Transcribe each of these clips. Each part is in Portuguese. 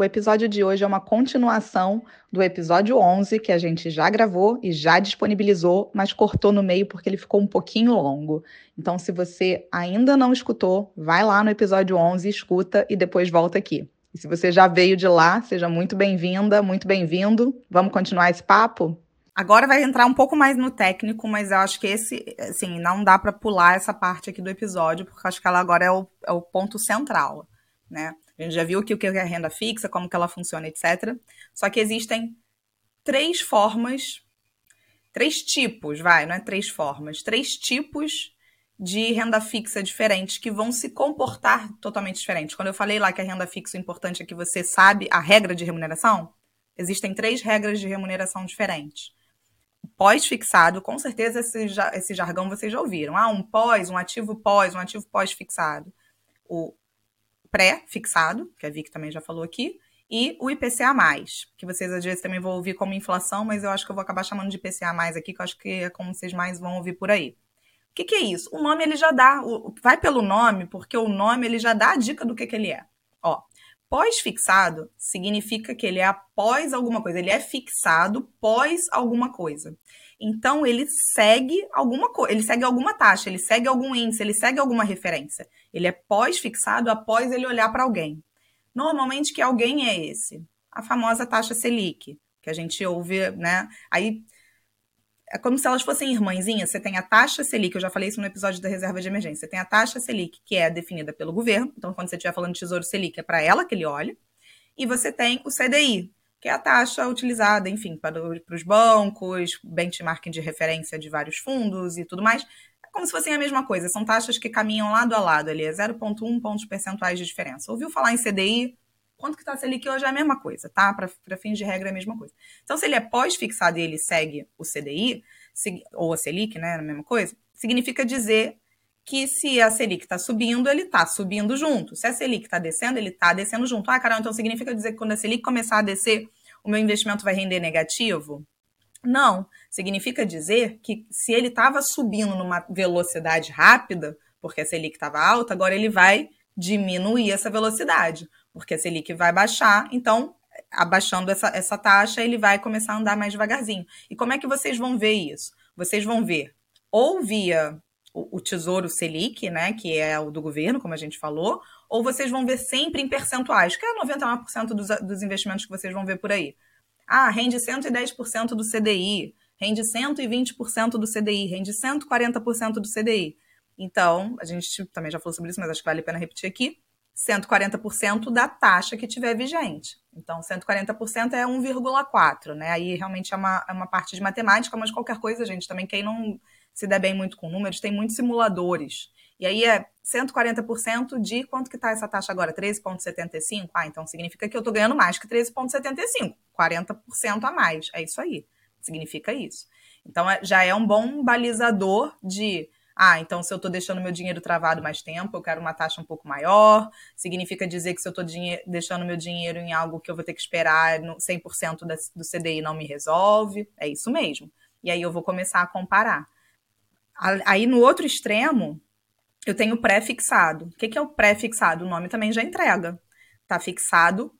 O episódio de hoje é uma continuação do episódio 11 que a gente já gravou e já disponibilizou, mas cortou no meio porque ele ficou um pouquinho longo. Então, se você ainda não escutou, vai lá no episódio 11, escuta e depois volta aqui. E se você já veio de lá, seja muito bem-vinda, muito bem-vindo. Vamos continuar esse papo? Agora vai entrar um pouco mais no técnico, mas eu acho que esse, assim, não dá para pular essa parte aqui do episódio, porque acho que ela agora é o, é o ponto central, né? A gente já viu que o que é renda fixa, como que ela funciona, etc. Só que existem três formas, três tipos, vai, não é três formas, três tipos de renda fixa diferentes que vão se comportar totalmente diferentes. Quando eu falei lá que a renda fixa o importante é que você sabe a regra de remuneração, existem três regras de remuneração diferentes. Pós-fixado, com certeza esse, esse jargão vocês já ouviram. Ah, um pós, um ativo pós, um ativo pós-fixado. O pré-fixado, que a Vic também já falou aqui, e o IPCA+, que vocês às vezes também vão ouvir como inflação, mas eu acho que eu vou acabar chamando de IPCA+, aqui, que eu acho que é como vocês mais vão ouvir por aí. O que, que é isso? O nome ele já dá, vai pelo nome, porque o nome ele já dá a dica do que, que ele é. Ó, pós-fixado significa que ele é após alguma coisa, ele é fixado pós alguma coisa. Então ele segue alguma coisa, ele segue alguma taxa, ele segue algum índice, ele segue alguma referência. Ele é pós-fixado após ele olhar para alguém. Normalmente, que alguém é esse? A famosa taxa Selic, que a gente ouve, né? Aí é como se elas fossem irmãzinhas. Você tem a taxa Selic, eu já falei isso no episódio da reserva de emergência. Você tem a taxa Selic, que é definida pelo governo. Então, quando você estiver falando de Tesouro Selic, é para ela que ele olha. E você tem o CDI, que é a taxa utilizada, enfim, para, os bancos, benchmarking de referência de vários fundos e tudo mais como se fossem a mesma coisa. São taxas que caminham lado a lado ali, é 0,1 pontos percentuais de diferença. Ouviu falar em CDI? Quanto que está a Selic hoje é a mesma coisa, tá? Para fins de regra é a mesma coisa. Então, se ele é pós-fixado e ele segue o CDI, ou a Selic, né, a mesma coisa, significa dizer que se a Selic está subindo, ele está subindo junto. Se a Selic está descendo, ele está descendo junto. Ah, caramba, então significa dizer que quando a Selic começar a descer, o meu investimento vai render negativo? Não, significa dizer que se ele estava subindo numa velocidade rápida, porque a Selic estava alta, agora ele vai diminuir essa velocidade, porque a Selic vai baixar, então, abaixando essa, essa taxa, ele vai começar a andar mais devagarzinho. E como é que vocês vão ver isso? Vocês vão ver ou via o, o Tesouro Selic, né, que é o do governo, como a gente falou, ou vocês vão ver sempre em percentuais, que é 99% dos, dos investimentos que vocês vão ver por aí. Ah, rende 110% do CDI, rende 120% do CDI, rende 140% do CDI. Então, a gente também já falou sobre isso, mas acho que vale a pena repetir aqui. 140% da taxa que tiver vigente. Então, 140% é 1,4, né? Aí realmente é uma, é uma parte de matemática, mas qualquer coisa, gente, também quem não se der bem muito com números, tem muitos simuladores. E aí é 140% de quanto que está essa taxa agora? 13,75? Ah, então significa que eu estou ganhando mais que 13,75. 40% a mais. É isso aí. Significa isso. Então é, já é um bom balizador de. Ah, então se eu estou deixando meu dinheiro travado mais tempo, eu quero uma taxa um pouco maior. Significa dizer que se eu estou deixando meu dinheiro em algo que eu vou ter que esperar 100% do CDI não me resolve. É isso mesmo. E aí eu vou começar a comparar. Aí no outro extremo, eu tenho pré-fixado. O que, é o pré-fixado? O nome também já entrega. Está fixado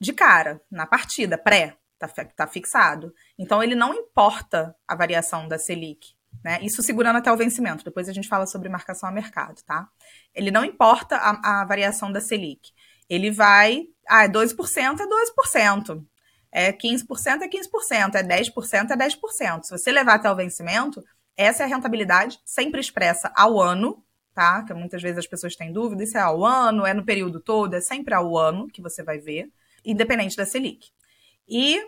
de cara, na partida, pré, está tá fixado. Então, ele não importa a variação da Selic. Né? Isso segurando até o vencimento. Depois a gente fala sobre marcação a mercado, tá? Ele não importa a, a variação da Selic. Ele vai. Ah, é 2%, é 2%. É 15%, é 15%. É 10%, é 10%. Se você levar até o vencimento, essa é a rentabilidade sempre expressa ao ano tá? Que muitas vezes as pessoas têm dúvida, isso é ao ano, é no período todo, é sempre ao ano que você vai ver, independente da Selic. E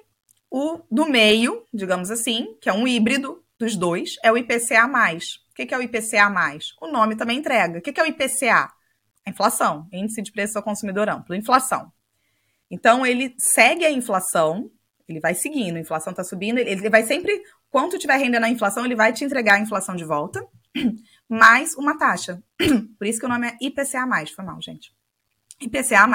o do meio, digamos assim, que é um híbrido dos dois, é o IPCA+. O que é o IPCA+. O nome também entrega. O que é o IPCA? A inflação, Índice de Preço ao Consumidor Amplo, inflação. Então, ele segue a inflação, ele vai seguindo, a inflação está subindo, ele vai sempre, quanto tiver renda na inflação, ele vai te entregar a inflação de volta, mais uma taxa. Por isso que o nome é IPCA+, foi mal, gente. IPCA+.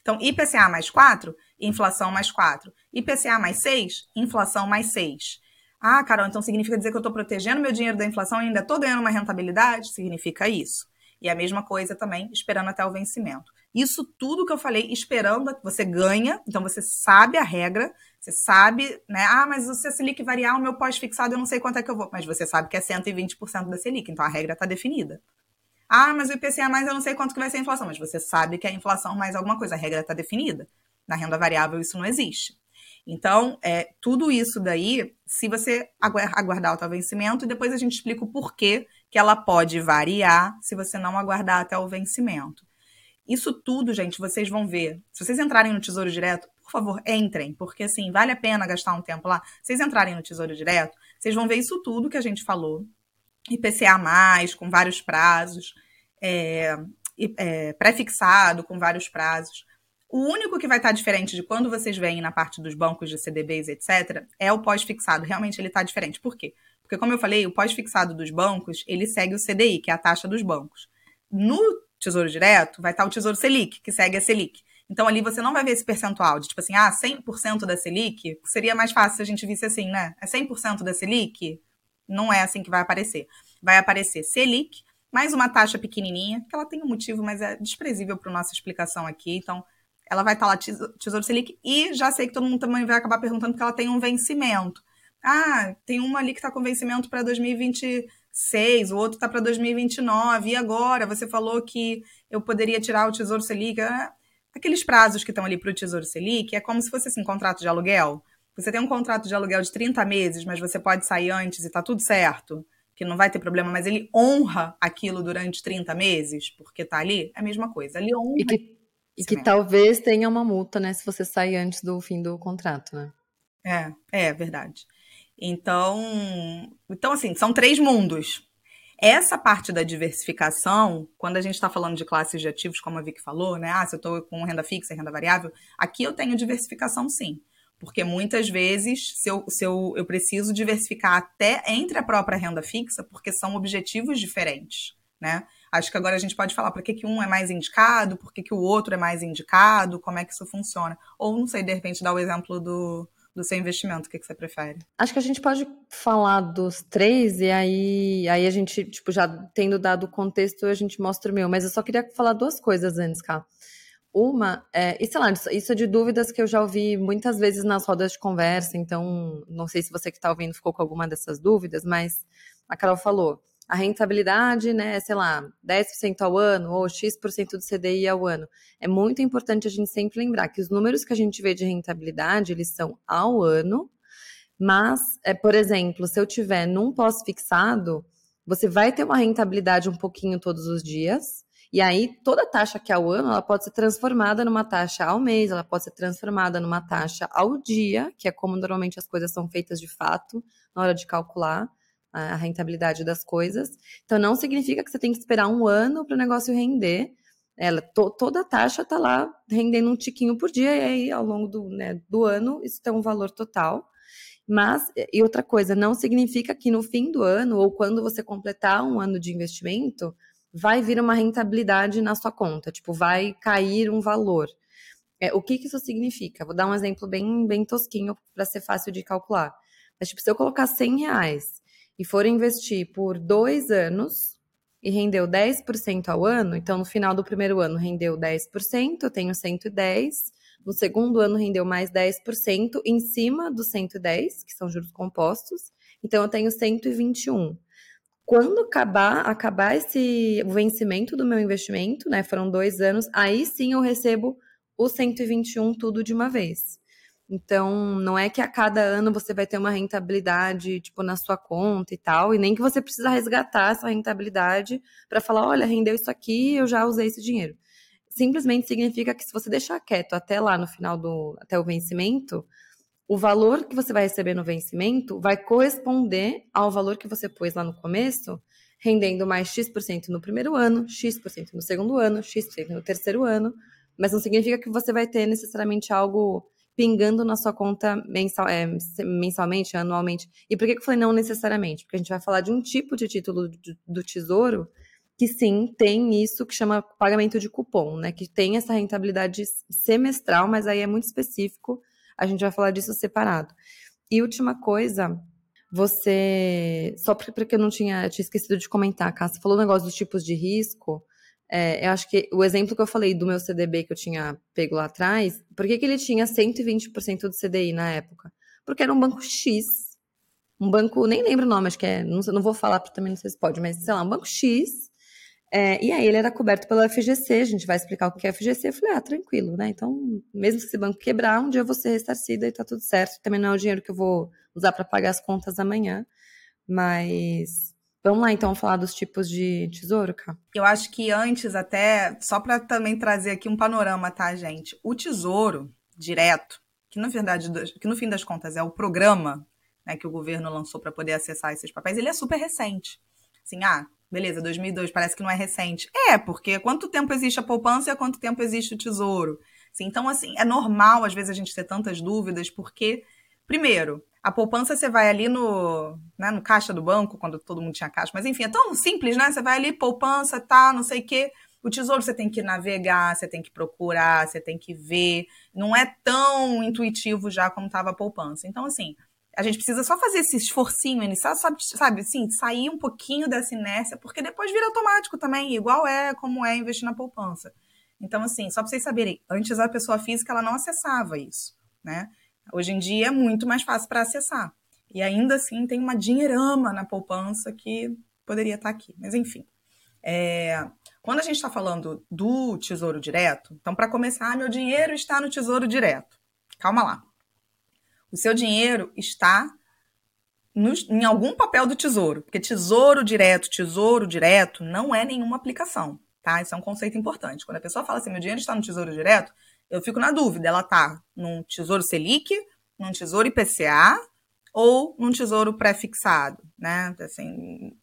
Então, IPCA mais 4, inflação mais 4. IPCA mais 6, inflação mais 6. Ah, Carol, então significa dizer que eu estou protegendo meu dinheiro da inflação e ainda estou ganhando uma rentabilidade? Significa isso. E a mesma coisa também esperando até o vencimento. Isso tudo que eu falei, esperando você ganha, então você sabe a regra, você sabe, né? Ah, mas se a Selic variar, o meu pós-fixado eu não sei quanto é que eu vou. Mas você sabe que é 120% da Selic, então a regra está definida. Ah, mas o IPCA mais eu não sei quanto que vai ser a inflação, mas você sabe que é a inflação mais alguma coisa, a regra está definida. Na renda variável isso não existe. Então, é, tudo isso daí, se você aguardar o tal vencimento, e depois a gente explica o porquê que ela pode variar se você não aguardar até o vencimento. Isso tudo, gente, vocês vão ver. Se vocês entrarem no Tesouro Direto, por favor, entrem, porque assim, vale a pena gastar um tempo lá. Se vocês entrarem no Tesouro Direto, vocês vão ver isso tudo que a gente falou. IPCA, com vários prazos, é, é, pré-fixado, com vários prazos. O único que vai estar diferente de quando vocês veem na parte dos bancos de CDBs, etc., é o pós-fixado. Realmente ele está diferente. Por quê? Porque, como eu falei, o pós-fixado dos bancos, ele segue o CDI, que é a taxa dos bancos. No Tesouro Direto, vai estar o Tesouro Selic, que segue a Selic. Então, ali você não vai ver esse percentual de, tipo assim, ah, 100% da Selic, seria mais fácil se a gente visse assim, né? É 100% da Selic? Não é assim que vai aparecer. Vai aparecer Selic, mais uma taxa pequenininha, que ela tem um motivo, mas é desprezível para nossa explicação aqui. Então, ela vai estar lá, Tesouro Selic, e já sei que todo mundo também vai acabar perguntando porque ela tem um vencimento. Ah, tem uma ali que está com vencimento para 2026, o outro está para 2029, e agora? Você falou que eu poderia tirar o Tesouro Selic. Ah, aqueles prazos que estão ali para o Tesouro Selic é como se fosse assim, um contrato de aluguel. Você tem um contrato de aluguel de 30 meses, mas você pode sair antes e está tudo certo, que não vai ter problema, mas ele honra aquilo durante 30 meses, porque está ali, é a mesma coisa. Ele honra. E que e que talvez tenha uma multa, né, se você sair antes do fim do contrato, né? É, é verdade. Então, então assim, são três mundos. Essa parte da diversificação, quando a gente está falando de classes de ativos, como a Vicky falou, né? Ah, se eu estou com renda fixa e renda variável, aqui eu tenho diversificação sim. Porque muitas vezes, se, eu, se eu, eu preciso diversificar até entre a própria renda fixa, porque são objetivos diferentes, né? Acho que agora a gente pode falar por que, que um é mais indicado, por que, que o outro é mais indicado, como é que isso funciona. Ou, não sei, de repente, dar o exemplo do, do seu investimento, o que, que você prefere? Acho que a gente pode falar dos três e aí, aí a gente, tipo, já tendo dado o contexto, a gente mostra o meu. Mas eu só queria falar duas coisas antes, cá. Uma, é, e sei lá, isso é de dúvidas que eu já ouvi muitas vezes nas rodas de conversa, então não sei se você que está ouvindo ficou com alguma dessas dúvidas, mas a Carol falou a rentabilidade, né, sei lá, 10% ao ano ou X% do CDI ao ano. É muito importante a gente sempre lembrar que os números que a gente vê de rentabilidade, eles são ao ano, mas, é, por exemplo, se eu tiver num pós-fixado, você vai ter uma rentabilidade um pouquinho todos os dias, e aí toda taxa que é ao ano, ela pode ser transformada numa taxa ao mês, ela pode ser transformada numa taxa ao dia, que é como normalmente as coisas são feitas de fato na hora de calcular a rentabilidade das coisas. Então, não significa que você tem que esperar um ano para o negócio render. Ela, to, toda a taxa está lá rendendo um tiquinho por dia, e aí, ao longo do, né, do ano, isso tem um valor total. Mas, e outra coisa, não significa que no fim do ano, ou quando você completar um ano de investimento, vai vir uma rentabilidade na sua conta, tipo, vai cair um valor. É, o que, que isso significa? Vou dar um exemplo bem, bem tosquinho para ser fácil de calcular. Mas, tipo, se eu colocar 100 reais e for investir por dois anos e rendeu 10% ao ano, então no final do primeiro ano rendeu 10%, eu tenho 110%, no segundo ano rendeu mais 10% em cima dos 110, que são juros compostos, então eu tenho 121. Quando acabar, acabar esse o vencimento do meu investimento, né, foram dois anos, aí sim eu recebo os 121 tudo de uma vez. Então, não é que a cada ano você vai ter uma rentabilidade, tipo, na sua conta e tal, e nem que você precisa resgatar essa rentabilidade para falar, olha, rendeu isso aqui, eu já usei esse dinheiro. Simplesmente significa que se você deixar quieto até lá no final do, até o vencimento, o valor que você vai receber no vencimento vai corresponder ao valor que você pôs lá no começo, rendendo mais X% no primeiro ano, X% no segundo ano, X% no terceiro ano, mas não significa que você vai ter necessariamente algo pingando na sua conta mensal, é, mensalmente, anualmente. E por que eu falei não necessariamente? Porque a gente vai falar de um tipo de título do, do Tesouro que sim tem isso que chama pagamento de cupom, né? Que tem essa rentabilidade semestral, mas aí é muito específico. A gente vai falar disso separado. E última coisa, você. Só porque eu não tinha, tinha esquecido de comentar, Cá, você falou o negócio dos tipos de risco. É, eu acho que o exemplo que eu falei do meu CDB que eu tinha pego lá atrás, por que, que ele tinha 120% do CDI na época? Porque era um banco X. Um banco, nem lembro o nome, acho que é, não, não vou falar também, não sei se pode, mas sei lá, um banco X. É, e aí ele era coberto pelo FGC, a gente vai explicar o que é FGC. Eu falei, ah, tranquilo, né? Então, mesmo se esse banco quebrar, um dia eu vou ser ressarcida e tá tudo certo. Também não é o dinheiro que eu vou usar para pagar as contas amanhã. Mas Vamos lá, então, falar dos tipos de tesouro, cá. Eu acho que antes, até, só para também trazer aqui um panorama, tá, gente? O tesouro direto, que na verdade, que no fim das contas é o programa né, que o governo lançou para poder acessar esses papéis, ele é super recente. Assim, ah, beleza, 2002 parece que não é recente. É, porque quanto tempo existe a poupança e há quanto tempo existe o tesouro? Assim, então, assim, é normal às vezes a gente ter tantas dúvidas, porque, primeiro, a poupança você vai ali no, né, no caixa do banco, quando todo mundo tinha caixa. Mas enfim, é tão simples, né? Você vai ali, poupança, tá, não sei o quê. O tesouro você tem que navegar, você tem que procurar, você tem que ver. Não é tão intuitivo já como estava a poupança. Então, assim, a gente precisa só fazer esse esforcinho inicial, sabe, sabe, assim, sair um pouquinho dessa inércia, porque depois vira automático também, igual é como é investir na poupança. Então, assim, só para vocês saberem, antes a pessoa física ela não acessava isso, né? Hoje em dia é muito mais fácil para acessar. E ainda assim tem uma dinheirama na poupança que poderia estar tá aqui. Mas enfim. É... Quando a gente está falando do Tesouro Direto, então para começar, meu dinheiro está no Tesouro Direto. Calma lá. O seu dinheiro está no, em algum papel do Tesouro, porque Tesouro Direto, Tesouro Direto não é nenhuma aplicação, tá? Isso é um conceito importante. Quando a pessoa fala assim, meu dinheiro está no Tesouro Direto, eu fico na dúvida, ela tá num tesouro Selic, num tesouro IPCA ou num tesouro pré-fixado, né? Assim,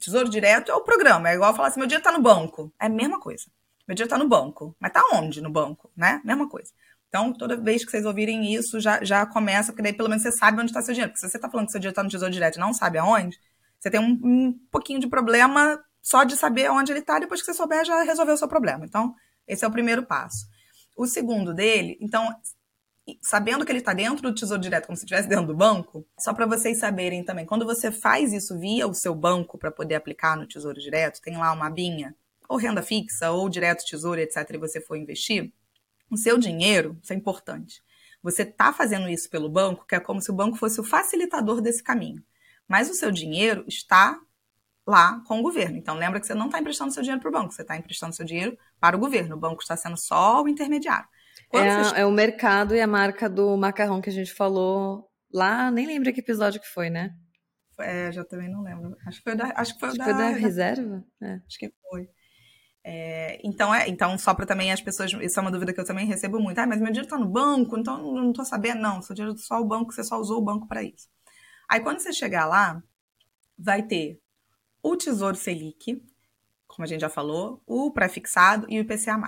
tesouro direto é o programa, é igual falar assim, meu dinheiro tá no banco. É a mesma coisa. Meu dinheiro tá no banco. Mas tá onde no banco, né? Mesma coisa. Então, toda vez que vocês ouvirem isso, já, já começa, porque daí pelo menos você sabe onde está seu dinheiro. Porque se você está falando que seu dinheiro está no tesouro direto e não sabe aonde, você tem um, um pouquinho de problema só de saber onde ele está, depois que você souber, já resolveu o seu problema. Então, esse é o primeiro passo. O segundo dele, então, sabendo que ele está dentro do Tesouro Direto, como se estivesse dentro do banco, só para vocês saberem também, quando você faz isso via o seu banco para poder aplicar no Tesouro Direto, tem lá uma abinha, ou renda fixa, ou direto tesouro, etc., e você for investir, o seu dinheiro, isso é importante. Você está fazendo isso pelo banco, que é como se o banco fosse o facilitador desse caminho. Mas o seu dinheiro está lá com o governo. Então, lembra que você não está emprestando seu dinheiro para o banco, você está emprestando seu dinheiro para o governo. O banco está sendo só o intermediário. É, é, o mercado e a marca do macarrão que a gente falou lá, nem lembro que episódio que foi, né? É, já também não lembro. Acho que foi da, acho que foi acho da, foi da reserva. É. Acho que foi. É, então, é, então, só para também as pessoas. Isso é uma dúvida que eu também recebo muito. Ah, mas meu dinheiro está no banco, então não estou sabendo. Não, seu dinheiro só o banco, você só usou o banco para isso. Aí, quando você chegar lá, vai ter o Tesouro Selic, como a gente já falou, o pré-fixado e o IPCA+.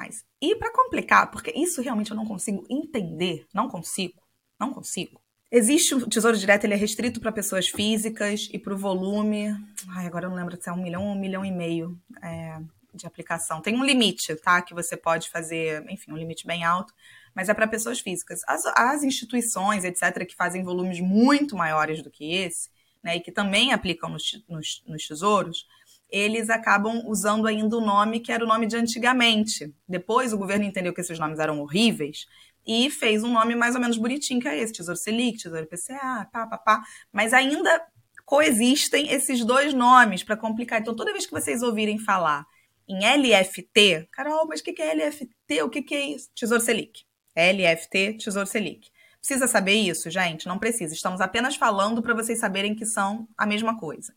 E para complicar, porque isso realmente eu não consigo entender, não consigo, não consigo. Existe o Tesouro Direto, ele é restrito para pessoas físicas e para o volume, ai, agora eu não lembro se é um milhão ou um milhão e meio é, de aplicação. Tem um limite, tá, que você pode fazer, enfim, um limite bem alto, mas é para pessoas físicas. As, as instituições, etc., que fazem volumes muito maiores do que esse, né, e que também aplicam nos, nos, nos tesouros, eles acabam usando ainda o nome que era o nome de antigamente. Depois o governo entendeu que esses nomes eram horríveis e fez um nome mais ou menos bonitinho, que é esse, Tesouro Selic, Tesouro IPCA, pá, pá, pá. Mas ainda coexistem esses dois nomes para complicar. Então, toda vez que vocês ouvirem falar em LFT, Carol, mas o que é LFT? O que é isso? Tesouro Selic. LFT, Tesouro Selic. Precisa saber isso, gente? Não precisa. Estamos apenas falando para vocês saberem que são a mesma coisa.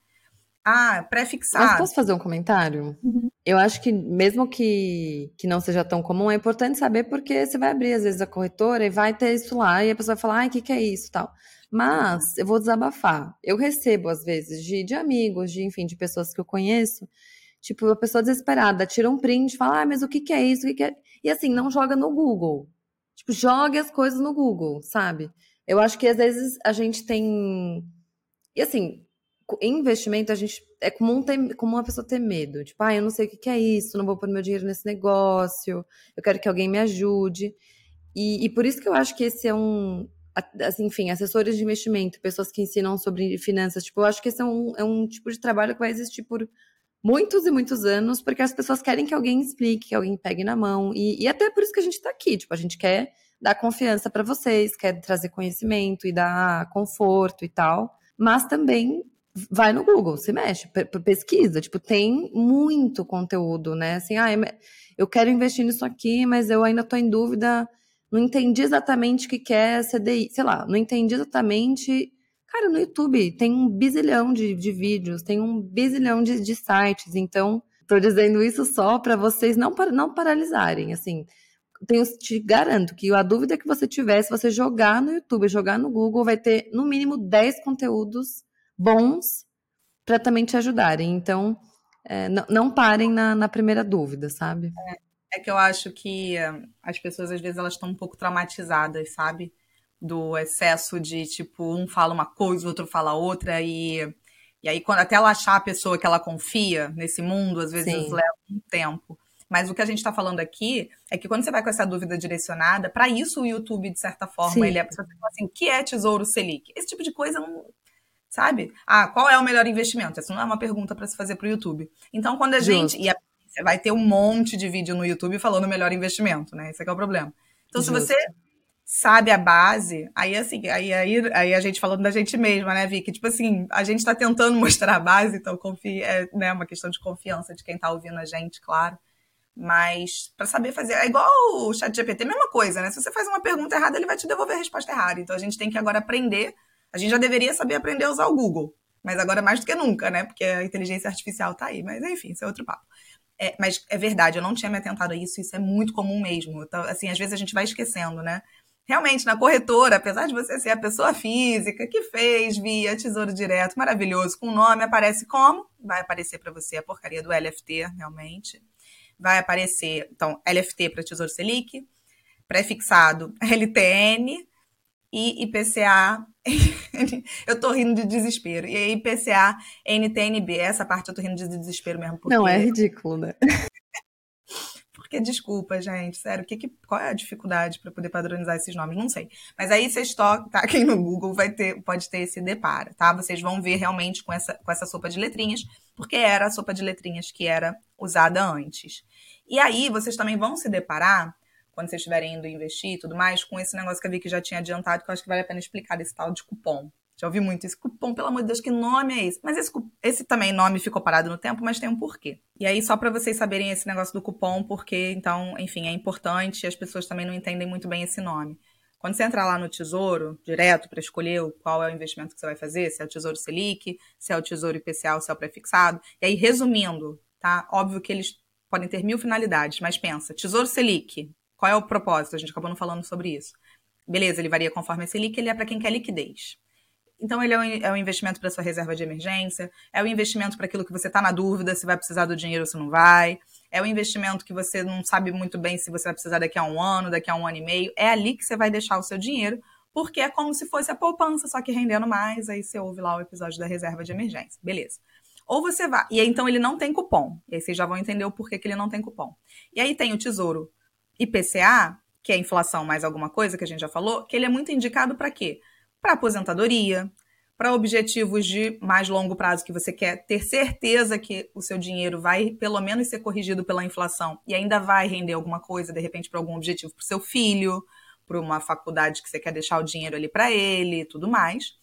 Ah, pré-fixado. Mas posso fazer um comentário? Uhum. Eu acho que, mesmo que, que não seja tão comum, é importante saber porque você vai abrir, às vezes, a corretora e vai ter isso lá, e a pessoa vai falar, ai, o que, que é isso tal. Mas, eu vou desabafar. Eu recebo, às vezes, de, de amigos, de, enfim, de pessoas que eu conheço, tipo, a pessoa desesperada, tira um print, fala, ah, mas o que, que é isso? O que, que é? E assim, não joga no Google. Tipo, jogue as coisas no Google, sabe? Eu acho que às vezes a gente tem. E assim, em investimento, a gente. É comum, ter, comum uma pessoa ter medo. Tipo, ah, eu não sei o que, é isso, não vou pôr meu dinheiro nesse negócio, eu quero que alguém me ajude. E, e por isso que eu acho que esse é um. Assim, enfim, assessores de investimento, pessoas que ensinam sobre finanças, tipo, eu acho que esse é um, é um tipo de trabalho que vai existir por muitos e muitos anos, porque as pessoas querem que alguém explique, que alguém pegue na mão. E, e até por isso que a gente está aqui. Tipo, a gente quer dar confiança para vocês, quer trazer conhecimento e dar conforto e tal. Mas também vai no Google, se mexe, pesquisa. Tipo, tem muito conteúdo, né? Assim, ah, eu quero investir nisso aqui, mas eu ainda estou em dúvida. Não entendi exatamente o que é CDI. Sei lá, não entendi exatamente Cara, no YouTube tem um bizilhão de, de vídeos, tem um bizilhão de, de sites. Então, tô dizendo isso só para vocês não, não paralisarem. Assim, tenho, te garanto que a dúvida que você tiver, se você jogar no YouTube, jogar no Google, vai ter no mínimo 10 conteúdos bons para também te ajudarem. Então, é, não, não, parem na, na, primeira dúvida, sabe? É, é, que eu acho que eh, as pessoas, às vezes, elas estão um pouco traumatizadas, sabe? Do excesso de, tipo, um fala uma coisa, o outro fala outra, e, e aí quando até ela achar a pessoa que ela confia nesse mundo, às vezes Sim. leva um tempo. Mas o que a gente está falando aqui é que quando você vai com essa dúvida direcionada, para isso o YouTube, de certa forma, Sim. ele é para assim, o que é Tesouro Selic? Esse tipo de coisa não. Sabe? Ah, qual é o melhor investimento? Essa não é uma pergunta para se fazer para o YouTube. Então, quando a Justo. gente. E a, você vai ter um monte de vídeo no YouTube falando o melhor investimento, né? Esse é, é o problema. Então, Justo. se você sabe a base, aí assim, aí, aí, aí a gente falando da gente mesma, né, Vicky? Tipo assim, a gente está tentando mostrar a base, então confia, é né, uma questão de confiança de quem está ouvindo a gente, claro. Mas para saber fazer, é igual o chat GPT, mesma coisa, né? Se você faz uma pergunta errada, ele vai te devolver a resposta errada. Então a gente tem que agora aprender, a gente já deveria saber aprender a usar o Google, mas agora mais do que nunca, né? Porque a inteligência artificial tá aí, mas enfim, isso é outro papo. É, mas é verdade, eu não tinha me atentado a isso, isso é muito comum mesmo. Então, assim, às vezes a gente vai esquecendo, né? Realmente na corretora, apesar de você ser a pessoa física que fez via Tesouro Direto, maravilhoso, com o nome, aparece como? Vai aparecer para você a porcaria do LFT, realmente. Vai aparecer, então, LFT para Tesouro Selic, prefixado LTN e IPCA. eu tô rindo de desespero. E IPCA, NTNB. Essa parte eu tô rindo de desespero mesmo. Porque... Não, é ridículo, né? Porque, desculpa, gente, sério, que, que, qual é a dificuldade para poder padronizar esses nomes? Não sei. Mas aí vocês tocam, tá? No Google vai ter, pode ter esse deparo, tá? Vocês vão ver realmente com essa, com essa sopa de letrinhas, porque era a sopa de letrinhas que era usada antes. E aí vocês também vão se deparar, quando vocês estiverem indo investir e tudo mais, com esse negócio que a Vicky já tinha adiantado, que eu acho que vale a pena explicar desse tal de cupom. Já ouvi muito esse cupom, pelo amor de Deus, que nome é esse? Mas esse, esse também nome ficou parado no tempo, mas tem um porquê. E aí, só para vocês saberem esse negócio do cupom, porque, então, enfim, é importante e as pessoas também não entendem muito bem esse nome. Quando você entrar lá no Tesouro, direto para escolher qual é o investimento que você vai fazer, se é o Tesouro Selic, se é o Tesouro IPCA se é o prefixado. E aí, resumindo, tá? Óbvio que eles podem ter mil finalidades, mas pensa, Tesouro Selic, qual é o propósito? A gente acabou não falando sobre isso. Beleza, ele varia conforme a Selic, ele é para quem quer liquidez. Então, ele é um, é um investimento para sua reserva de emergência, é um investimento para aquilo que você está na dúvida se vai precisar do dinheiro ou se não vai, é um investimento que você não sabe muito bem se você vai precisar daqui a um ano, daqui a um ano e meio. É ali que você vai deixar o seu dinheiro, porque é como se fosse a poupança, só que rendendo mais. Aí você ouve lá o episódio da reserva de emergência. Beleza. Ou você vai. E aí, então, ele não tem cupom. E aí vocês já vão entender o porquê que ele não tem cupom. E aí tem o Tesouro IPCA, que é inflação mais alguma coisa, que a gente já falou, que ele é muito indicado para quê? Para aposentadoria, para objetivos de mais longo prazo que você quer ter certeza que o seu dinheiro vai pelo menos ser corrigido pela inflação e ainda vai render alguma coisa, de repente, para algum objetivo para o seu filho, para uma faculdade que você quer deixar o dinheiro ali para ele e tudo mais.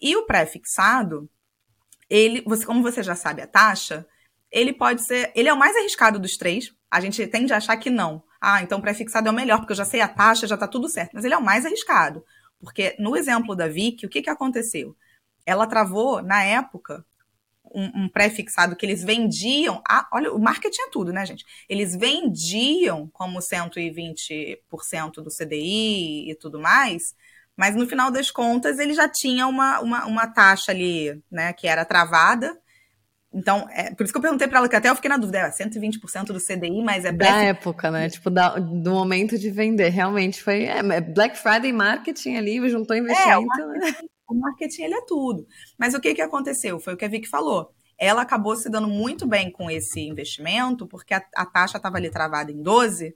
E o pré-fixado, ele, você, como você já sabe a taxa, ele pode ser, ele é o mais arriscado dos três. A gente tende a achar que não. Ah, então pré-fixado é o melhor, porque eu já sei a taxa, já está tudo certo. Mas ele é o mais arriscado. Porque no exemplo da Vicky, o que, que aconteceu? Ela travou, na época, um, um pré-fixado que eles vendiam. Ah, olha, o marketing é tudo, né, gente? Eles vendiam como 120% do CDI e tudo mais, mas no final das contas ele já tinha uma, uma, uma taxa ali, né, que era travada então, é, por isso que eu perguntei para ela, que até eu fiquei na dúvida, é 120% do CDI, mas é... Da época, né? Tipo, da, do momento de vender, realmente foi... É, é Black Friday marketing ali, juntou investimento... É, o marketing, né? o marketing, ele é tudo. Mas o que, que aconteceu? Foi o que a Vicky falou. Ela acabou se dando muito bem com esse investimento, porque a, a taxa estava ali travada em 12,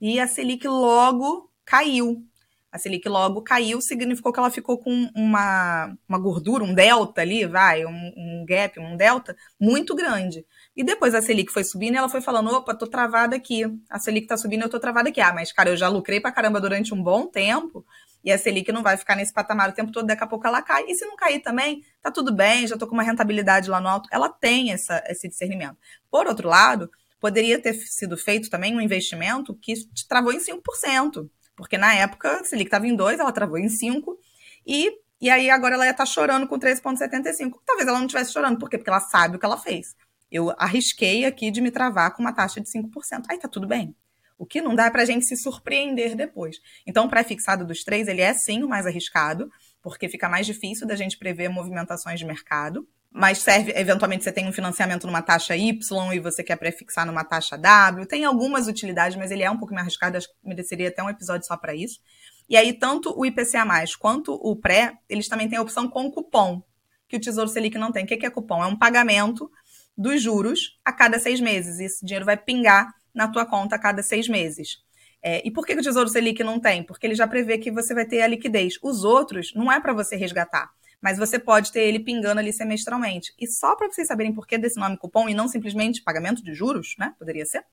e a Selic logo caiu. A Selic logo caiu, significou que ela ficou com uma, uma gordura, um delta ali, vai, um, um gap, um delta muito grande. E depois a Selic foi subindo e ela foi falando: opa, tô travada aqui. A Selic tá subindo, eu tô travada aqui. Ah, mas cara, eu já lucrei pra caramba durante um bom tempo. E a Selic não vai ficar nesse patamar o tempo todo, daqui a pouco ela cai. E se não cair também, tá tudo bem, já tô com uma rentabilidade lá no alto. Ela tem essa, esse discernimento. Por outro lado, poderia ter sido feito também um investimento que te travou em 5%. Porque na época, a Selic estava em 2, ela travou em 5, e, e aí agora ela ia estar tá chorando com 3,75. Talvez ela não estivesse chorando, por quê? Porque ela sabe o que ela fez. Eu arrisquei aqui de me travar com uma taxa de 5%. Aí tá tudo bem. O que não dá é para a gente se surpreender depois. Então, o pré-fixado dos três, ele é sim o mais arriscado, porque fica mais difícil da gente prever movimentações de mercado mas serve, eventualmente você tem um financiamento numa taxa Y e você quer prefixar numa taxa W. Tem algumas utilidades, mas ele é um pouco mais arriscado, acho que mereceria até um episódio só para isso. E aí, tanto o IPCA, quanto o pré, eles também têm a opção com cupom, que o Tesouro Selic não tem. O que é cupom? É um pagamento dos juros a cada seis meses. E esse dinheiro vai pingar na tua conta a cada seis meses. É, e por que o Tesouro Selic não tem? Porque ele já prevê que você vai ter a liquidez. Os outros não é para você resgatar mas você pode ter ele pingando ali semestralmente. E só para vocês saberem por que desse nome cupom e não simplesmente pagamento de juros, né? Poderia ser.